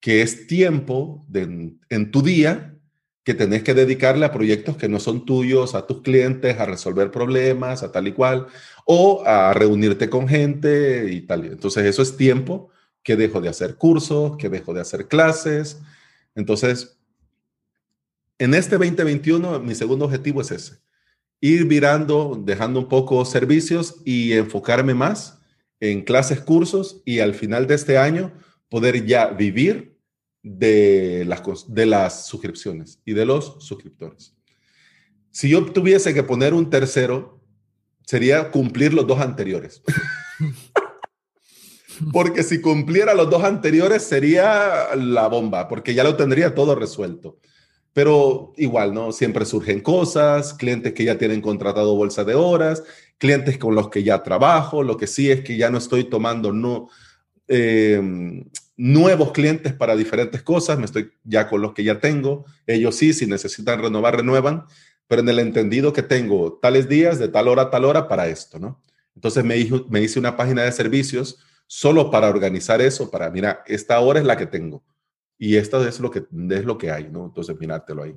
S2: Que es tiempo en tu día que tenés que dedicarle a proyectos que no son tuyos, a tus clientes, a resolver problemas, a tal y cual, o a reunirte con gente y tal. Entonces eso es tiempo que dejo de hacer cursos, que dejo de hacer clases. Entonces, en este 2021, mi segundo objetivo es ese, ir virando, dejando un poco servicios y enfocarme más en clases, cursos y al final de este año poder ya vivir de las, de las suscripciones y de los suscriptores. Si yo tuviese que poner un tercero, sería cumplir los dos anteriores. porque si cumpliera los dos anteriores sería la bomba, porque ya lo tendría todo resuelto. Pero igual, ¿no? Siempre surgen cosas, clientes que ya tienen contratado bolsa de horas, clientes con los que ya trabajo, lo que sí es que ya no estoy tomando no, eh, nuevos clientes para diferentes cosas, me estoy ya con los que ya tengo, ellos sí, si necesitan renovar, renuevan, pero en el entendido que tengo tales días de tal hora a tal hora para esto, ¿no? Entonces me, me hice una página de servicios solo para organizar eso, para, mira, esta hora es la que tengo y esto es lo que, es lo que hay, ¿no? Entonces, mirártelo ahí.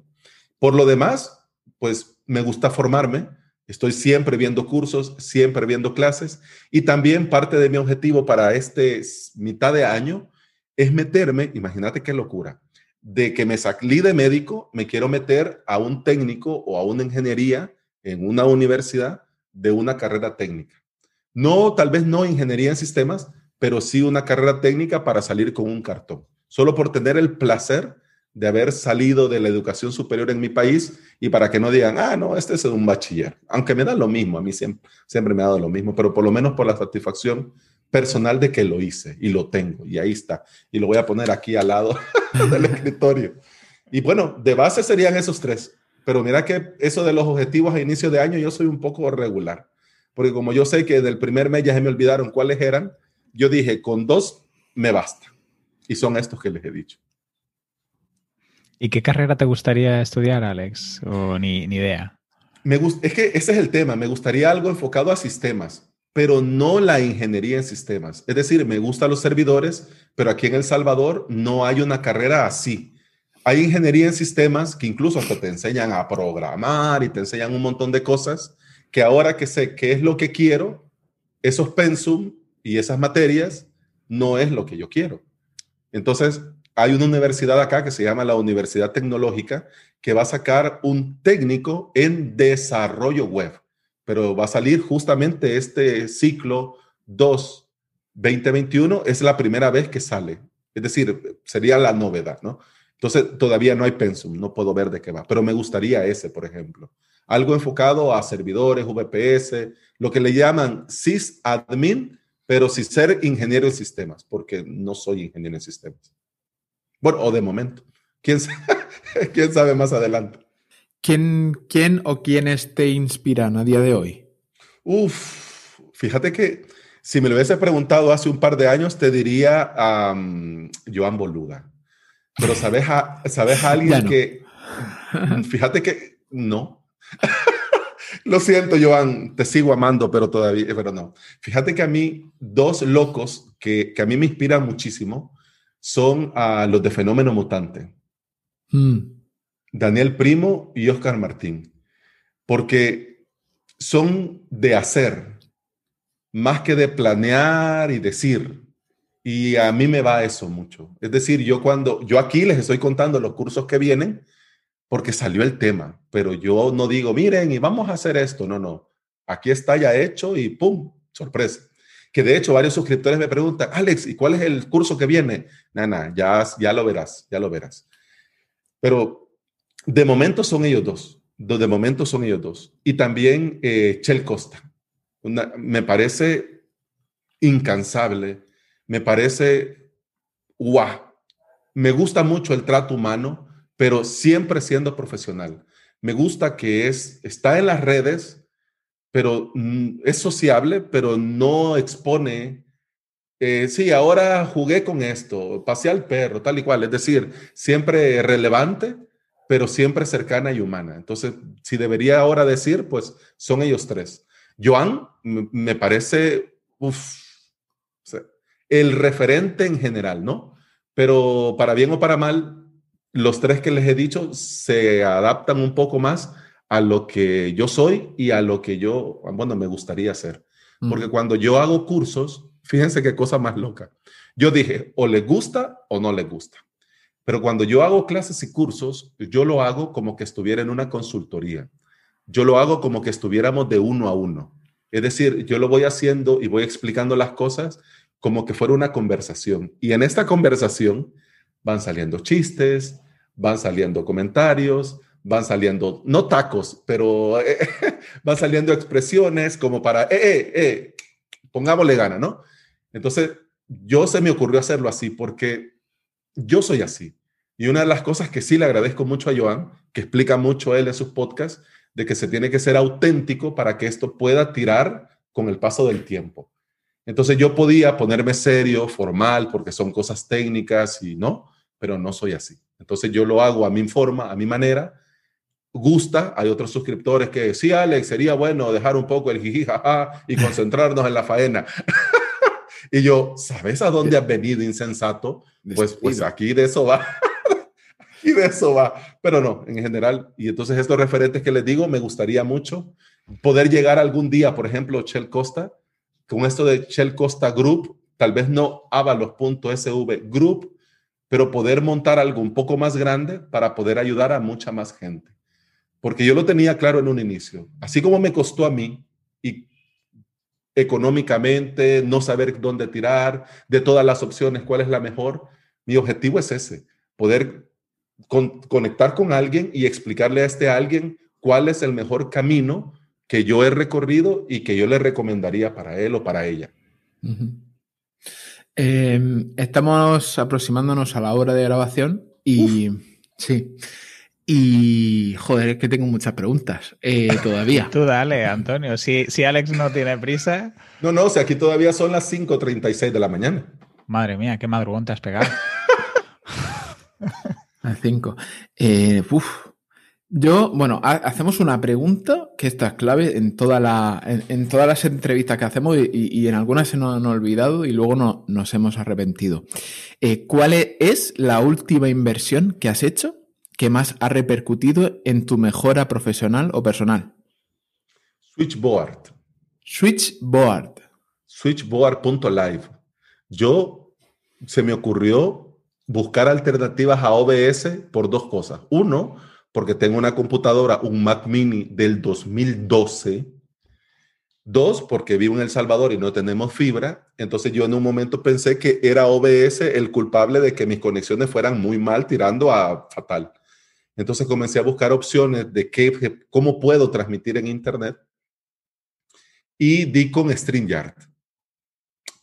S2: Por lo demás, pues me gusta formarme, estoy siempre viendo cursos, siempre viendo clases y también parte de mi objetivo para este mitad de año es meterme, imagínate qué locura, de que me salí de médico, me quiero meter a un técnico o a una ingeniería en una universidad de una carrera técnica. No, tal vez no ingeniería en sistemas, pero sí una carrera técnica para salir con un cartón solo por tener el placer de haber salido de la educación superior en mi país y para que no digan, ah, no, este es un bachiller. Aunque me da lo mismo, a mí siempre, siempre me ha dado lo mismo, pero por lo menos por la satisfacción personal de que lo hice y lo tengo y ahí está. Y lo voy a poner aquí al lado del escritorio. Y bueno, de base serían esos tres. Pero mira que eso de los objetivos a inicio de año, yo soy un poco regular. Porque como yo sé que del primer mes ya se me olvidaron cuáles eran, yo dije, con dos me basta. Y son estos que les he dicho.
S3: ¿Y qué carrera te gustaría estudiar, Alex? ¿O ni, ni idea?
S2: Me es que ese es el tema. Me gustaría algo enfocado a sistemas, pero no la ingeniería en sistemas. Es decir, me gustan los servidores, pero aquí en El Salvador no hay una carrera así. Hay ingeniería en sistemas que incluso hasta te enseñan a programar y te enseñan un montón de cosas que ahora que sé qué es lo que quiero, esos pensum y esas materias no es lo que yo quiero. Entonces, hay una universidad acá que se llama la Universidad Tecnológica que va a sacar un técnico en desarrollo web, pero va a salir justamente este ciclo 2 2021, es la primera vez que sale. Es decir, sería la novedad, ¿no? Entonces, todavía no hay pensum, no puedo ver de qué va, pero me gustaría ese, por ejemplo. Algo enfocado a servidores, VPS, lo que le llaman sysadmin, pero sin ser ingeniero en sistemas, porque no soy ingeniero en sistemas. Bueno, o de momento. ¿Quién sabe, ¿Quién sabe más adelante?
S1: ¿Quién, ¿Quién o quiénes te inspiran a día de hoy?
S2: Uf, fíjate que si me lo hubiese preguntado hace un par de años, te diría a Joan Boluda. Pero ¿sabes a, ¿sabes a alguien que... Fíjate que no. Lo siento, Joan, te sigo amando, pero todavía, pero no. Fíjate que a mí, dos locos que, a mí me inspiran muchísimo son a los de Fenómeno Mutante. Hmm. Daniel Primo y Oscar Martín. Porque son de hacer, más que de planear y decir. Y a mí me va eso mucho. Es decir, yo cuando, yo aquí les estoy contando los cursos que vienen, porque salió el tema, pero yo no digo, miren, y vamos a hacer esto, no, no, aquí está ya hecho y ¡pum! Sorpresa. Que de hecho varios suscriptores me preguntan, Alex, ¿y cuál es el curso que viene? Nana, ya, ya lo verás, ya lo verás. Pero de momento son ellos dos, de momento son ellos dos. Y también eh, Chel Costa. me parece incansable, me parece, guau, me gusta mucho el trato humano, pero siempre siendo profesional. Me gusta que es, está en las redes, pero es sociable, pero no expone eh, sí, ahora jugué con esto, pasé al perro, tal y cual. Es decir, siempre relevante, pero siempre cercana y humana. Entonces, si debería ahora decir, pues son ellos tres. Joan me parece el referente en general, ¿no? Pero para bien o para mal, los tres que les he dicho se adaptan un poco más a lo que yo soy y a lo que yo, bueno, me gustaría hacer. Porque cuando yo hago cursos, fíjense qué cosa más loca. Yo dije, o le gusta o no le gusta. Pero cuando yo hago clases y cursos, yo lo hago como que estuviera en una consultoría. Yo lo hago como que estuviéramos de uno a uno. Es decir, yo lo voy haciendo y voy explicando las cosas como que fuera una conversación. Y en esta conversación van saliendo chistes, van saliendo comentarios, van saliendo, no tacos, pero eh, van saliendo expresiones como para, eh, eh, eh, pongámosle gana, ¿no? Entonces, yo se me ocurrió hacerlo así porque yo soy así. Y una de las cosas que sí le agradezco mucho a Joan, que explica mucho él en sus podcasts, de que se tiene que ser auténtico para que esto pueda tirar con el paso del tiempo. Entonces yo podía ponerme serio, formal, porque son cosas técnicas y no, pero no soy así. Entonces yo lo hago a mi forma, a mi manera. Gusta, hay otros suscriptores que sí, Alex, sería bueno dejar un poco el jiji, y concentrarnos en la faena. y yo, ¿sabes a dónde has venido, insensato? Pues, pues aquí de eso va. y de eso va. Pero no, en general. Y entonces estos referentes que les digo, me gustaría mucho poder llegar algún día, por ejemplo, Chel Costa, con esto de Shell Costa Group, tal vez no avalos.sv Group, pero poder montar algo un poco más grande para poder ayudar a mucha más gente. Porque yo lo tenía claro en un inicio. Así como me costó a mí y económicamente, no saber dónde tirar, de todas las opciones, cuál es la mejor, mi objetivo es ese, poder conectar con alguien y explicarle a este alguien cuál es el mejor camino que yo he recorrido y que yo le recomendaría para él o para ella.
S1: Em, estamos aproximándonos a la hora de grabación y sí. Y joder, es que tengo muchas preguntas eh, todavía.
S3: Tú dale, Antonio. Si, si Alex no tiene prisa.
S2: No, no, o sea, aquí todavía son las 5:36 de la mañana.
S3: Madre mía, qué madrugón te has pegado.
S1: a 5. Eh, uf, yo, bueno, hacemos una pregunta que esta es clave en, toda la, en, todas las entrevistas que hacemos y, en algunas se nos han olvidado y luego no, nos hemos arrepentido. Eh, ¿Cuál e-, es la última inversión que has hecho que más ha repercutido en tu mejora profesional o personal?
S2: Switchboard.
S1: Switchboard.
S2: Switchboard.live. Yo se me ocurrió buscar alternativas a OBS por dos cosas. Uno, porque tengo una computadora, un Mac mini del 2012. Dos, porque vivo en El Salvador y no tenemos fibra. Entonces yo en un momento pensé que era OBS el culpable de que mis conexiones fueran muy mal, tirando a fatal. Entonces comencé a buscar opciones de qué, cómo puedo transmitir en Internet y di con StreamYard.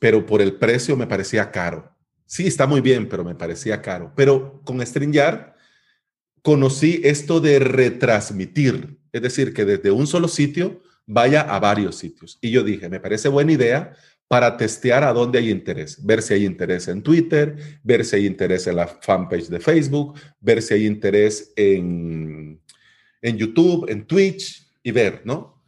S2: Pero por el precio me parecía caro. Sí, está muy bien, pero me parecía caro. Pero con StreamYard conocí esto de retransmitir, es decir, que desde un solo sitio vaya a varios sitios. Y yo dije, me parece buena idea para testear a dónde hay interés, ver si hay interés en Twitter, ver si hay interés en la fanpage de Facebook, ver si hay interés en, en YouTube, en Twitch y ver, ¿no?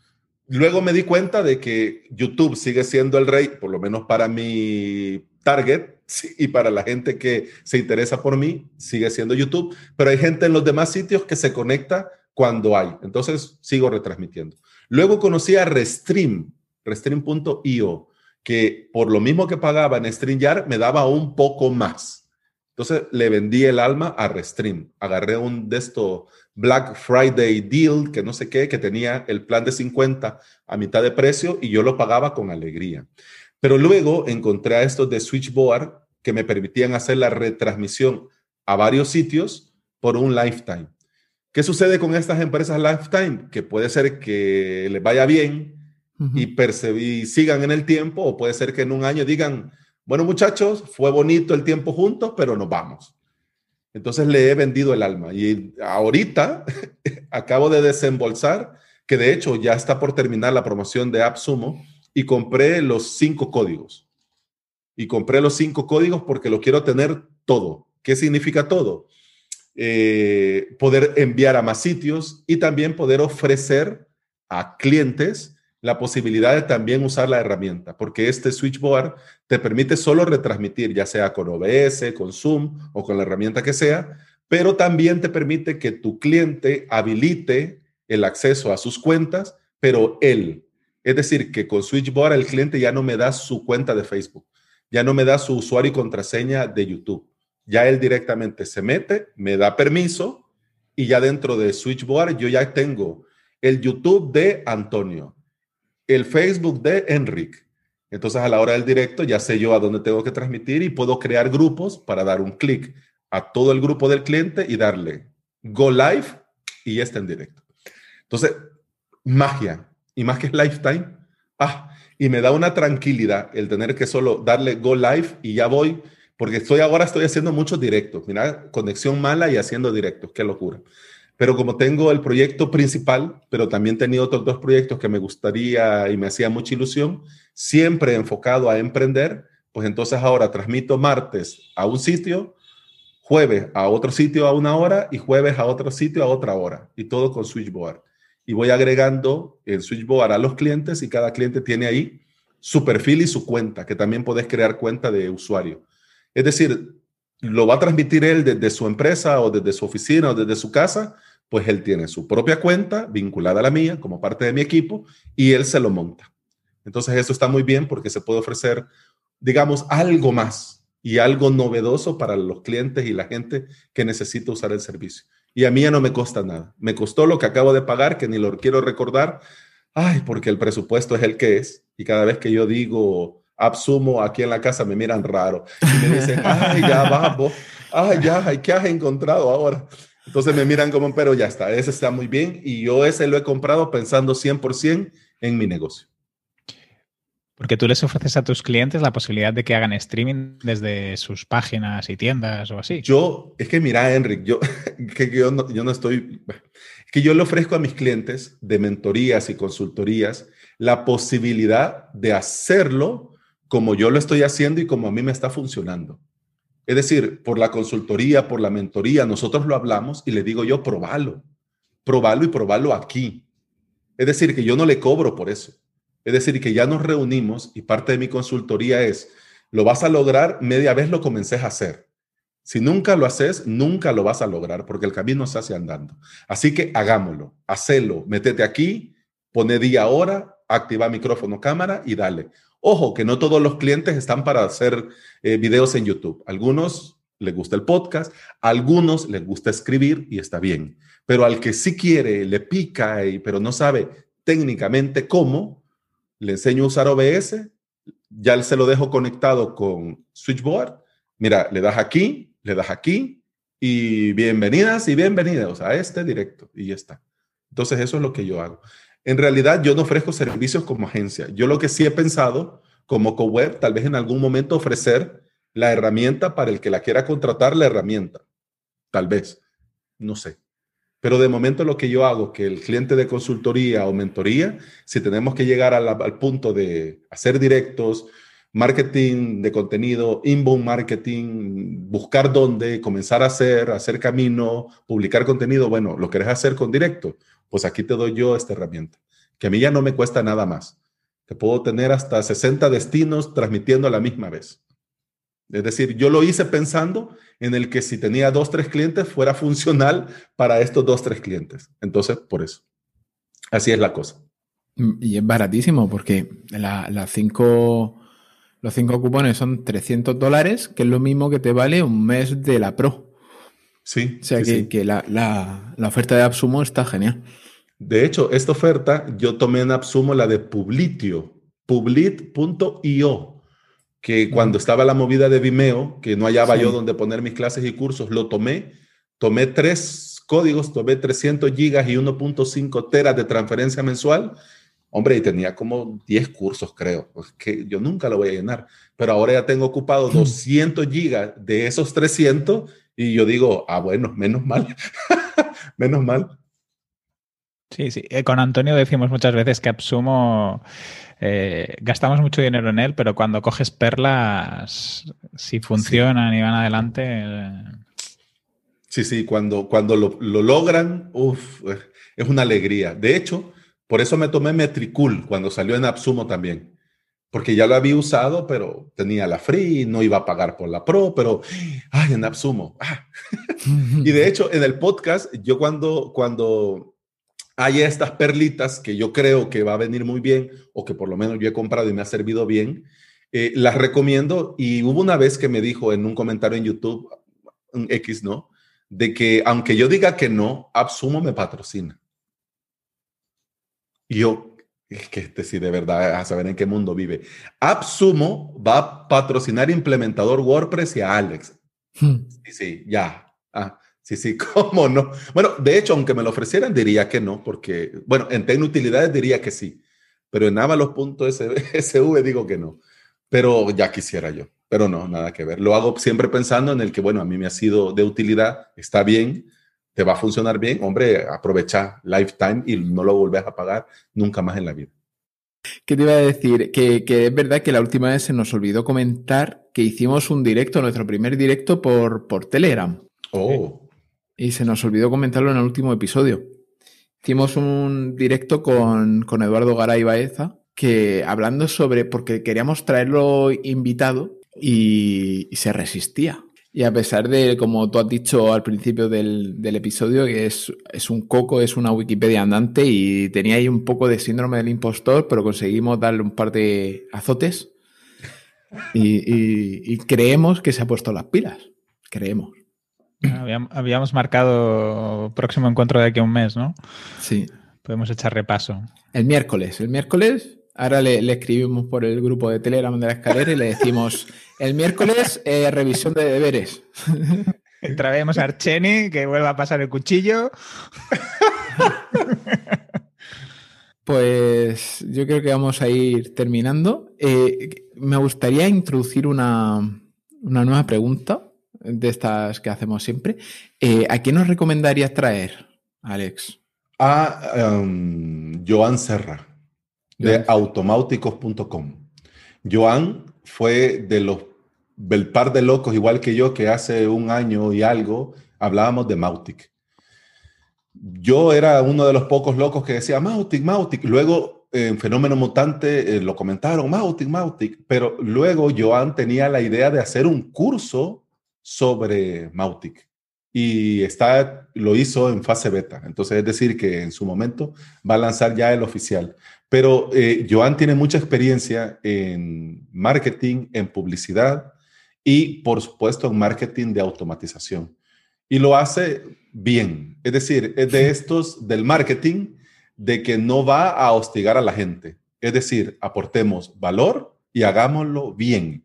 S2: Luego me di cuenta de que YouTube sigue siendo el rey, por lo menos para mi target, y para la gente que se interesa por mí, sigue siendo YouTube, pero hay gente en los demás sitios que se conecta cuando hay. Entonces, sigo retransmitiendo. Luego conocí a Restream, restream.io, que por lo mismo que pagaba en StreamYard, me daba un poco más. Entonces, le vendí el alma a Restream. Agarré un de estos Black Friday deal, que no sé qué, que tenía el plan de 50 a mitad de precio y yo lo pagaba con alegría. Pero luego encontré a estos de Switchboard que me permitían hacer la retransmisión a varios sitios por un lifetime. ¿Qué sucede con estas empresas lifetime? Que puede ser que les vaya bien y, y sigan en el tiempo, o puede ser que en un año digan, bueno muchachos, fue bonito el tiempo juntos, pero nos vamos. Entonces le he vendido el alma y ahorita acabo de desembolsar, que de hecho ya está por terminar la promoción de AppSumo y compré los cinco códigos. y compré los cinco códigos porque lo quiero tener todo. ¿Qué significa todo? Eh, poder enviar a más sitios y también poder ofrecer a clientes la posibilidad de también usar la herramienta, porque este switchboard te permite solo retransmitir, ya sea con OBS, con Zoom o con la herramienta que sea, pero también te permite que tu cliente habilite el acceso a sus cuentas, pero él. Es decir, que con Switchboard el cliente ya no me da su cuenta de Facebook, ya no me da su usuario y contraseña de YouTube. Ya él directamente se mete, me da permiso y ya dentro de Switchboard yo ya tengo el YouTube de Antonio, el Facebook de Enrique. Entonces a la hora del directo ya sé yo a dónde tengo que transmitir y puedo crear grupos para dar un clic a todo el grupo del cliente y darle go live y ya está en directo. Entonces, magia. Y más que es lifetime. Ah, y me da una tranquilidad el tener que solo darle go live y ya voy, porque estoy ahora estoy haciendo muchos directos. Mira, conexión mala y haciendo directos. Qué locura. Pero como tengo el proyecto principal, pero también tenido otros dos proyectos que me gustaría y me hacía mucha ilusión, siempre enfocado a emprender, pues entonces ahora transmito martes a un sitio, jueves a otro sitio a una hora y jueves a otro sitio a otra hora. Y todo con Switchboard. Y voy agregando el Switchboard a los clientes y cada cliente tiene ahí su perfil y su cuenta, que también puedes crear cuenta de usuario. Es decir, lo va a transmitir él desde su empresa o desde su oficina o desde su casa, pues él tiene su propia cuenta vinculada a la mía como parte de mi equipo y él se lo monta. Entonces eso está muy bien porque se puede ofrecer, digamos, algo más y algo novedoso para los clientes y la gente que necesita usar el servicio. Y a mí ya no me cuesta nada. Me costó lo que acabo de pagar, que ni lo quiero recordar. Ay, porque el presupuesto es el que es. Y cada vez que yo digo absumo aquí en la casa me miran raro. Y me dicen, ay, ya vamos. Ay, ya, ¿qué has encontrado ahora? Entonces me miran como, pero ya está, ese está muy bien y yo ese lo he comprado pensando 100% en mi negocio.
S3: Porque tú les ofreces a tus clientes la posibilidad de que hagan streaming desde sus páginas y tiendas o así.
S2: Yo, es que mira, Enric, yo, que yo, no, yo no estoy, que yo le ofrezco a mis clientes de mentorías y consultorías la posibilidad de hacerlo como yo lo estoy haciendo y como a mí me está funcionando. Es decir, por la consultoría, por la mentoría, nosotros lo hablamos y le digo yo, probalo, probalo y probalo aquí. Es decir, que yo no le cobro por eso. Es decir, que ya nos reunimos y parte de mi consultoría es, lo vas a lograr media vez lo comencé a hacer. Si nunca lo haces, nunca lo vas a lograr porque el camino se hace andando. Así que hagámoslo, hacelo, métete aquí, pone día, hora, activa micrófono, cámara y dale. Ojo, que no todos los clientes están para hacer eh, videos en YouTube. Algunos les gusta el podcast, algunos les gusta escribir y está bien. Pero al que sí quiere, le pica, y, pero no sabe técnicamente cómo, le enseño a usar OBS, ya se lo dejo conectado con Switchboard. Mira, le das aquí, le das aquí y bienvenidas y bienvenidos a este directo y ya está. Entonces eso es lo que yo hago. En realidad yo no ofrezco servicios como agencia. Yo lo que sí he pensado como co-web, tal vez en algún momento ofrecer la herramienta para el que la quiera contratar, la herramienta. Tal vez. No sé. Pero de momento lo que yo hago, que el cliente de consultoría o mentoría, si tenemos que llegar al, punto de hacer directos, marketing de contenido, inbound marketing, buscar dónde, comenzar a hacer, hacer camino, publicar contenido, bueno, lo querés hacer con directo, pues aquí te doy yo esta herramienta, que a mí ya no me cuesta nada más. Te puedo tener hasta 60 destinos transmitiendo a la misma vez. Es decir, yo lo hice pensando en el que si tenía dos, tres clientes fuera funcional para estos dos, tres clientes. Entonces, por eso. Así es la cosa.
S1: Y es baratísimo porque las cinco, los cinco cupones son 300 dólares, que es lo mismo que te vale un mes de la Pro.
S2: Sí.
S1: O sea que, la, la, oferta de Absumo está genial.
S2: De hecho, esta oferta yo tomé en Absumo la de Publitio, publit.io, que cuando estaba la movida de Vimeo, que no hallaba yo donde poner mis clases y cursos, lo tomé, tomé tres códigos, tomé 300 gigas y 1.5 teras de transferencia mensual. Hombre, y tenía como 10 cursos, creo, pues que yo nunca lo voy a llenar, pero ahora ya tengo ocupado 200 gigas de esos 300 y yo digo, ah, bueno, menos mal, menos mal.
S3: Sí, sí. Eh, con Antonio decimos muchas veces que Absumo eh, gastamos mucho dinero en él, pero cuando coges perlas, si funcionan y van adelante. Eh,
S2: sí, sí, cuando, cuando lo, logran, uf, es una alegría. De hecho, por eso me tomé Metricool cuando salió en Absumo también. Porque ya lo había usado, pero tenía la free, no iba a pagar por la pro, pero, ay, en Absumo. Ah. y de hecho, en el podcast, yo cuando, cuando hay estas perlitas que yo creo que va a venir muy bien o que por lo menos yo he comprado y me ha servido bien, eh, las recomiendo. Y hubo una vez que me dijo en un comentario en YouTube, un X, ¿no? De que aunque yo diga que no, Absumo me patrocina. Y yo, es que este sí de verdad a saber en qué mundo vive. Absumo va a patrocinar implementador WordPress y a Alex. Hmm. Sí, sí, ya. Ah, Sí, sí, cómo no. Bueno, de hecho, aunque me lo ofrecieran, diría que no, porque, bueno, en Tecnutilidades diría que sí, pero en avalos.sv digo que no. Pero ya quisiera yo, pero no, nada que ver. Lo hago siempre pensando en el que, bueno, a mí me ha sido de utilidad, está bien, te va a funcionar bien, hombre, aprovecha lifetime y no lo volvés a pagar nunca más en la vida.
S1: ¿Qué te iba a decir? Que, que, es verdad que la última vez se nos olvidó comentar que hicimos un directo, nuestro primer directo por, por Telegram.
S2: Oh
S1: y se nos olvidó comentarlo en el último episodio. Hicimos un directo con, Eduardo Garay Baeza, que hablando sobre, porque queríamos traerlo invitado y, se resistía. Y a pesar de, como tú has dicho al principio del, episodio, que es, es, un coco, es una Wikipedia andante y tenía ahí un poco de síndrome del impostor, pero conseguimos darle un par de azotes y creemos que se ha puesto las pilas. Creemos.
S3: Habíamos, marcado próximo encuentro de aquí a un mes, ¿no?
S1: Sí.
S3: Podemos echar repaso.
S1: El miércoles. El miércoles, ahora le, escribimos por el grupo de Telegram de la escalera y le decimos, el miércoles, eh, revisión de deberes.
S3: Traemos a Archeni, que vuelva a pasar el cuchillo.
S1: Pues yo creo que vamos a ir terminando. Eh, me gustaría introducir una, una nueva pregunta de estas que hacemos siempre. Eh, ¿A quién nos recomendarías traer, Alex?
S2: A um, Joan Serra, de automáuticos.com. Joan fue de los del par de locos, igual que yo, que hace un año y algo hablábamos de Mautic. Yo era uno de los pocos locos que decía Mautic, Mautic. Luego en Fenómeno Mutante eh, lo comentaron, Mautic, Mautic. Pero luego Joan tenía la idea de hacer un curso sobre Mautic y está, lo hizo en fase beta. Entonces, es decir, que en su momento va a lanzar ya el oficial. Pero eh, Joan tiene mucha experiencia en marketing, en publicidad y, por supuesto, en marketing de automatización. Y lo hace bien. Es decir, es de estos del marketing de que no va a hostigar a la gente. Es decir, aportemos valor y hagámoslo bien.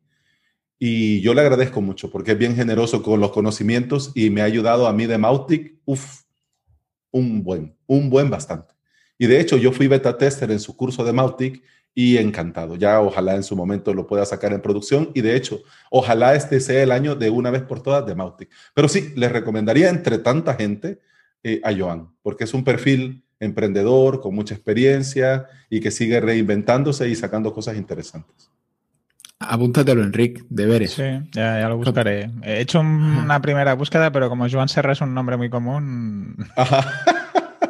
S2: Y yo le agradezco mucho porque es bien generoso con los conocimientos y me ha ayudado a mí de Mautic, uff, un buen, un buen bastante. Y de hecho yo fui beta tester en su curso de Mautic y encantado. Ya ojalá en su momento lo pueda sacar en producción y de hecho ojalá este sea el año de una vez por todas de Mautic. Pero sí, les recomendaría entre tanta gente eh, a Joan porque es un perfil emprendedor con mucha experiencia y que sigue reinventándose y sacando cosas interesantes.
S1: Apúntatelo, Enrique, deberes.
S3: Sí, ya, lo buscaré. He hecho una primera búsqueda, pero como Joan Serra es un nombre muy común.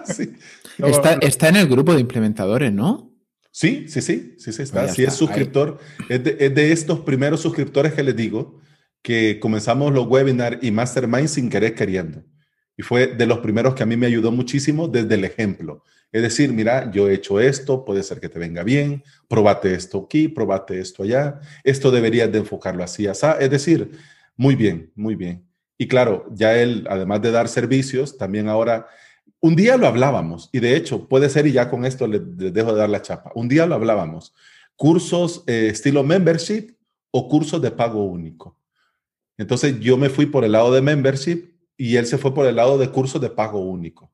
S1: está, en el grupo de implementadores, ¿no?
S2: Sí, sí, sí, sí, sí está. Sí, es suscriptor. Es de, estos primeros suscriptores que les digo que comenzamos los webinars y mastermind sin querer queriendo. Y fue de los primeros que a mí me ayudó muchísimo desde el ejemplo. Es decir, mira, yo he hecho esto, puede ser que te venga bien, probate esto aquí, probate esto allá, esto deberías de enfocarlo así, así. Es decir, muy bien, muy bien. Y claro, ya él, además de dar servicios, también ahora, un día lo hablábamos, y de hecho, puede ser, y ya con esto les, dejo de dar la chapa, un día lo hablábamos, cursos eh, estilo membership o cursos de pago único. Entonces yo me fui por el lado de membership y él se fue por el lado de cursos de pago único.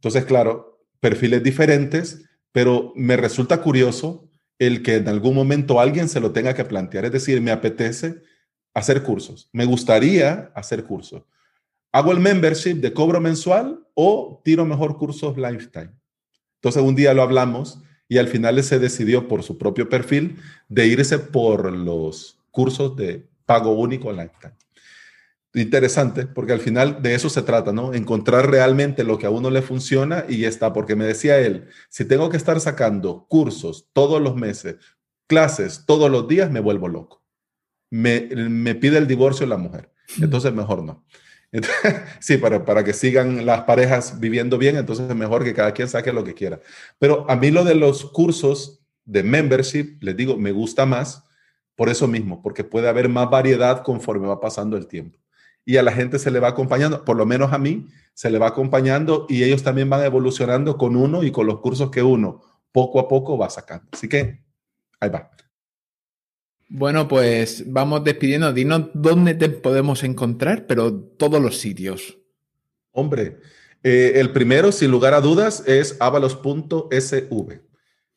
S2: Entonces, claro, perfiles diferentes, pero me resulta curioso el que en algún momento alguien se lo tenga que plantear. Es decir, me apetece hacer cursos, me gustaría hacer cursos. ¿Hago el membership de cobro mensual o tiro mejor cursos lifetime? Entonces un día lo hablamos y al final se decidió por su propio perfil de irse por los cursos de pago único lifetime. Interesante, porque al final de eso se trata, ¿no? Encontrar realmente lo que a uno le funciona y ya está, porque me decía él, si tengo que estar sacando cursos todos los meses, clases todos los días, me vuelvo loco. Me, me pide el divorcio la mujer. Entonces, mejor no. sí, para, para que sigan las parejas viviendo bien, entonces es mejor que cada quien saque lo que quiera. Pero a mí lo de los cursos de membership, les digo, me gusta más por eso mismo, porque puede haber más variedad conforme va pasando el tiempo. Y a la gente se le va acompañando, por lo menos a mí, se le va acompañando y ellos también van evolucionando con uno y con los cursos que uno poco a poco va sacando. Así que ahí va.
S1: Bueno, pues vamos despidiendo. Dinos dónde te podemos encontrar, pero todos los sitios.
S2: Hombre, eh, el primero, sin lugar a dudas, es avalos.sv.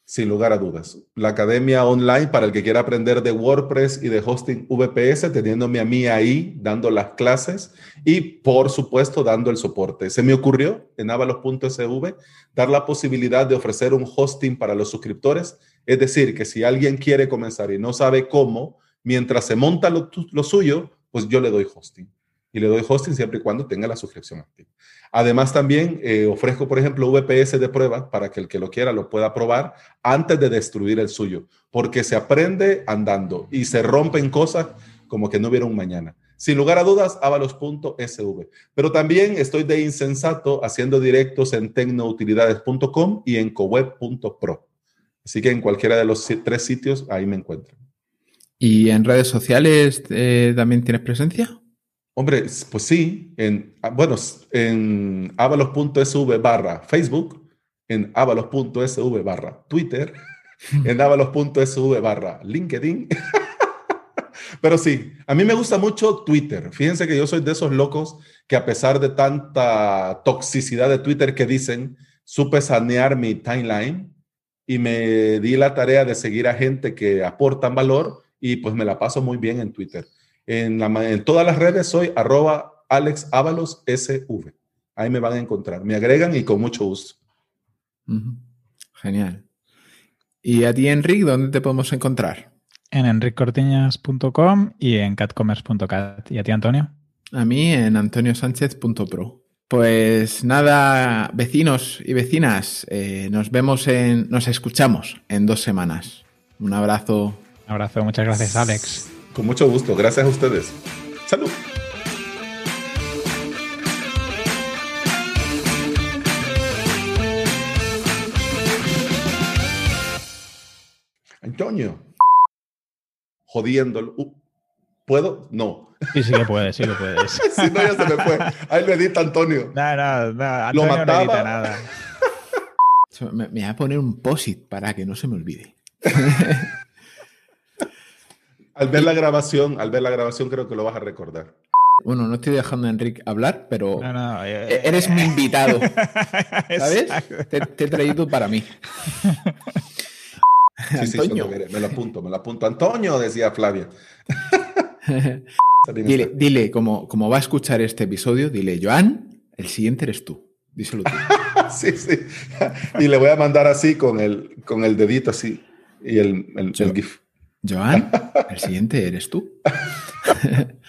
S2: Sin lugar a dudas. La academia online para el que quiera aprender de WordPress y de hosting VPS, teniéndome a mí ahí dando las clases y, por supuesto, dando el soporte. Se me ocurrió en avalos.sv dar la posibilidad de ofrecer un hosting para los suscriptores es decir, que si alguien quiere comenzar y no sabe cómo, mientras se monta lo, suyo, pues yo le doy hosting. Y le doy hosting siempre y cuando tenga la suscripción activa. Además, también eh, ofrezco, por ejemplo, VPS de prueba para que el que lo quiera lo pueda probar antes de destruir el suyo, porque se aprende andando y se rompen cosas como que no hubiera un mañana. Sin lugar a dudas, avalos.sv. Pero también estoy de insensato haciendo directos en tecnoutilidades.com y en coweb.pro. Así que en cualquiera de los tres sitios ahí me encuentro.
S1: ¿Y en redes sociales eh, también tienes presencia?
S2: Hombre, pues sí, en, ah, bueno, en avalos.sv barra Facebook, en avalos.sv barra Twitter, en avalos.sv barra LinkedIn. Pero sí, a mí me gusta mucho Twitter. Fíjense que yo soy de esos locos que a pesar de tanta toxicidad de Twitter que dicen, supe sanear mi timeline y me di la tarea de seguir a gente que aportan valor y pues me la paso muy bien en Twitter. En, en todas las redes soy arroba Alex SV. Ahí me van a encontrar. Me agregan y con mucho gusto.
S1: Genial. ¿Y a ti, Enric, dónde te podemos encontrar?
S3: En enriccortiñas.com y en catcommerce.cat. ¿Y a ti, Antonio?
S1: A mí en antoniosánchez.pro. Pues nada, vecinos y vecinas, eh, nos vemos en, nos escuchamos en dos semanas. Un abrazo.
S3: Un abrazo, muchas gracias, Alex.
S2: Con mucho gusto, gracias a ustedes. Salud. Antonio. Jodiéndolo. Uh, ¿Puedo? No.
S3: Sí, sí que puedes, sí que puedes.
S2: si no, ya se me fue. Ahí lo edita Antonio.
S3: No, no, no. Antonio lo mataba. no edita nada.
S1: Me, me, voy a poner un posit para que no se me olvide.
S2: al ver la grabación, al ver la grabación creo que lo vas a recordar.
S1: Bueno, no estoy dejando a Enrique hablar, pero eh, eres mi invitado. ¿Sabes? Te, te, he traído para mí.
S2: Sí, Antonio. Sí, me lo apunto, me lo apunto. Antonio, decía Flavia.
S1: dile, dile como, como va a escuchar este episodio, dile, Joan, el siguiente eres tú. Díselo tú.
S2: sí, sí. Y le voy a mandar así con el, con el dedito así y el, el, el GIF.
S1: Joan, el siguiente eres tú.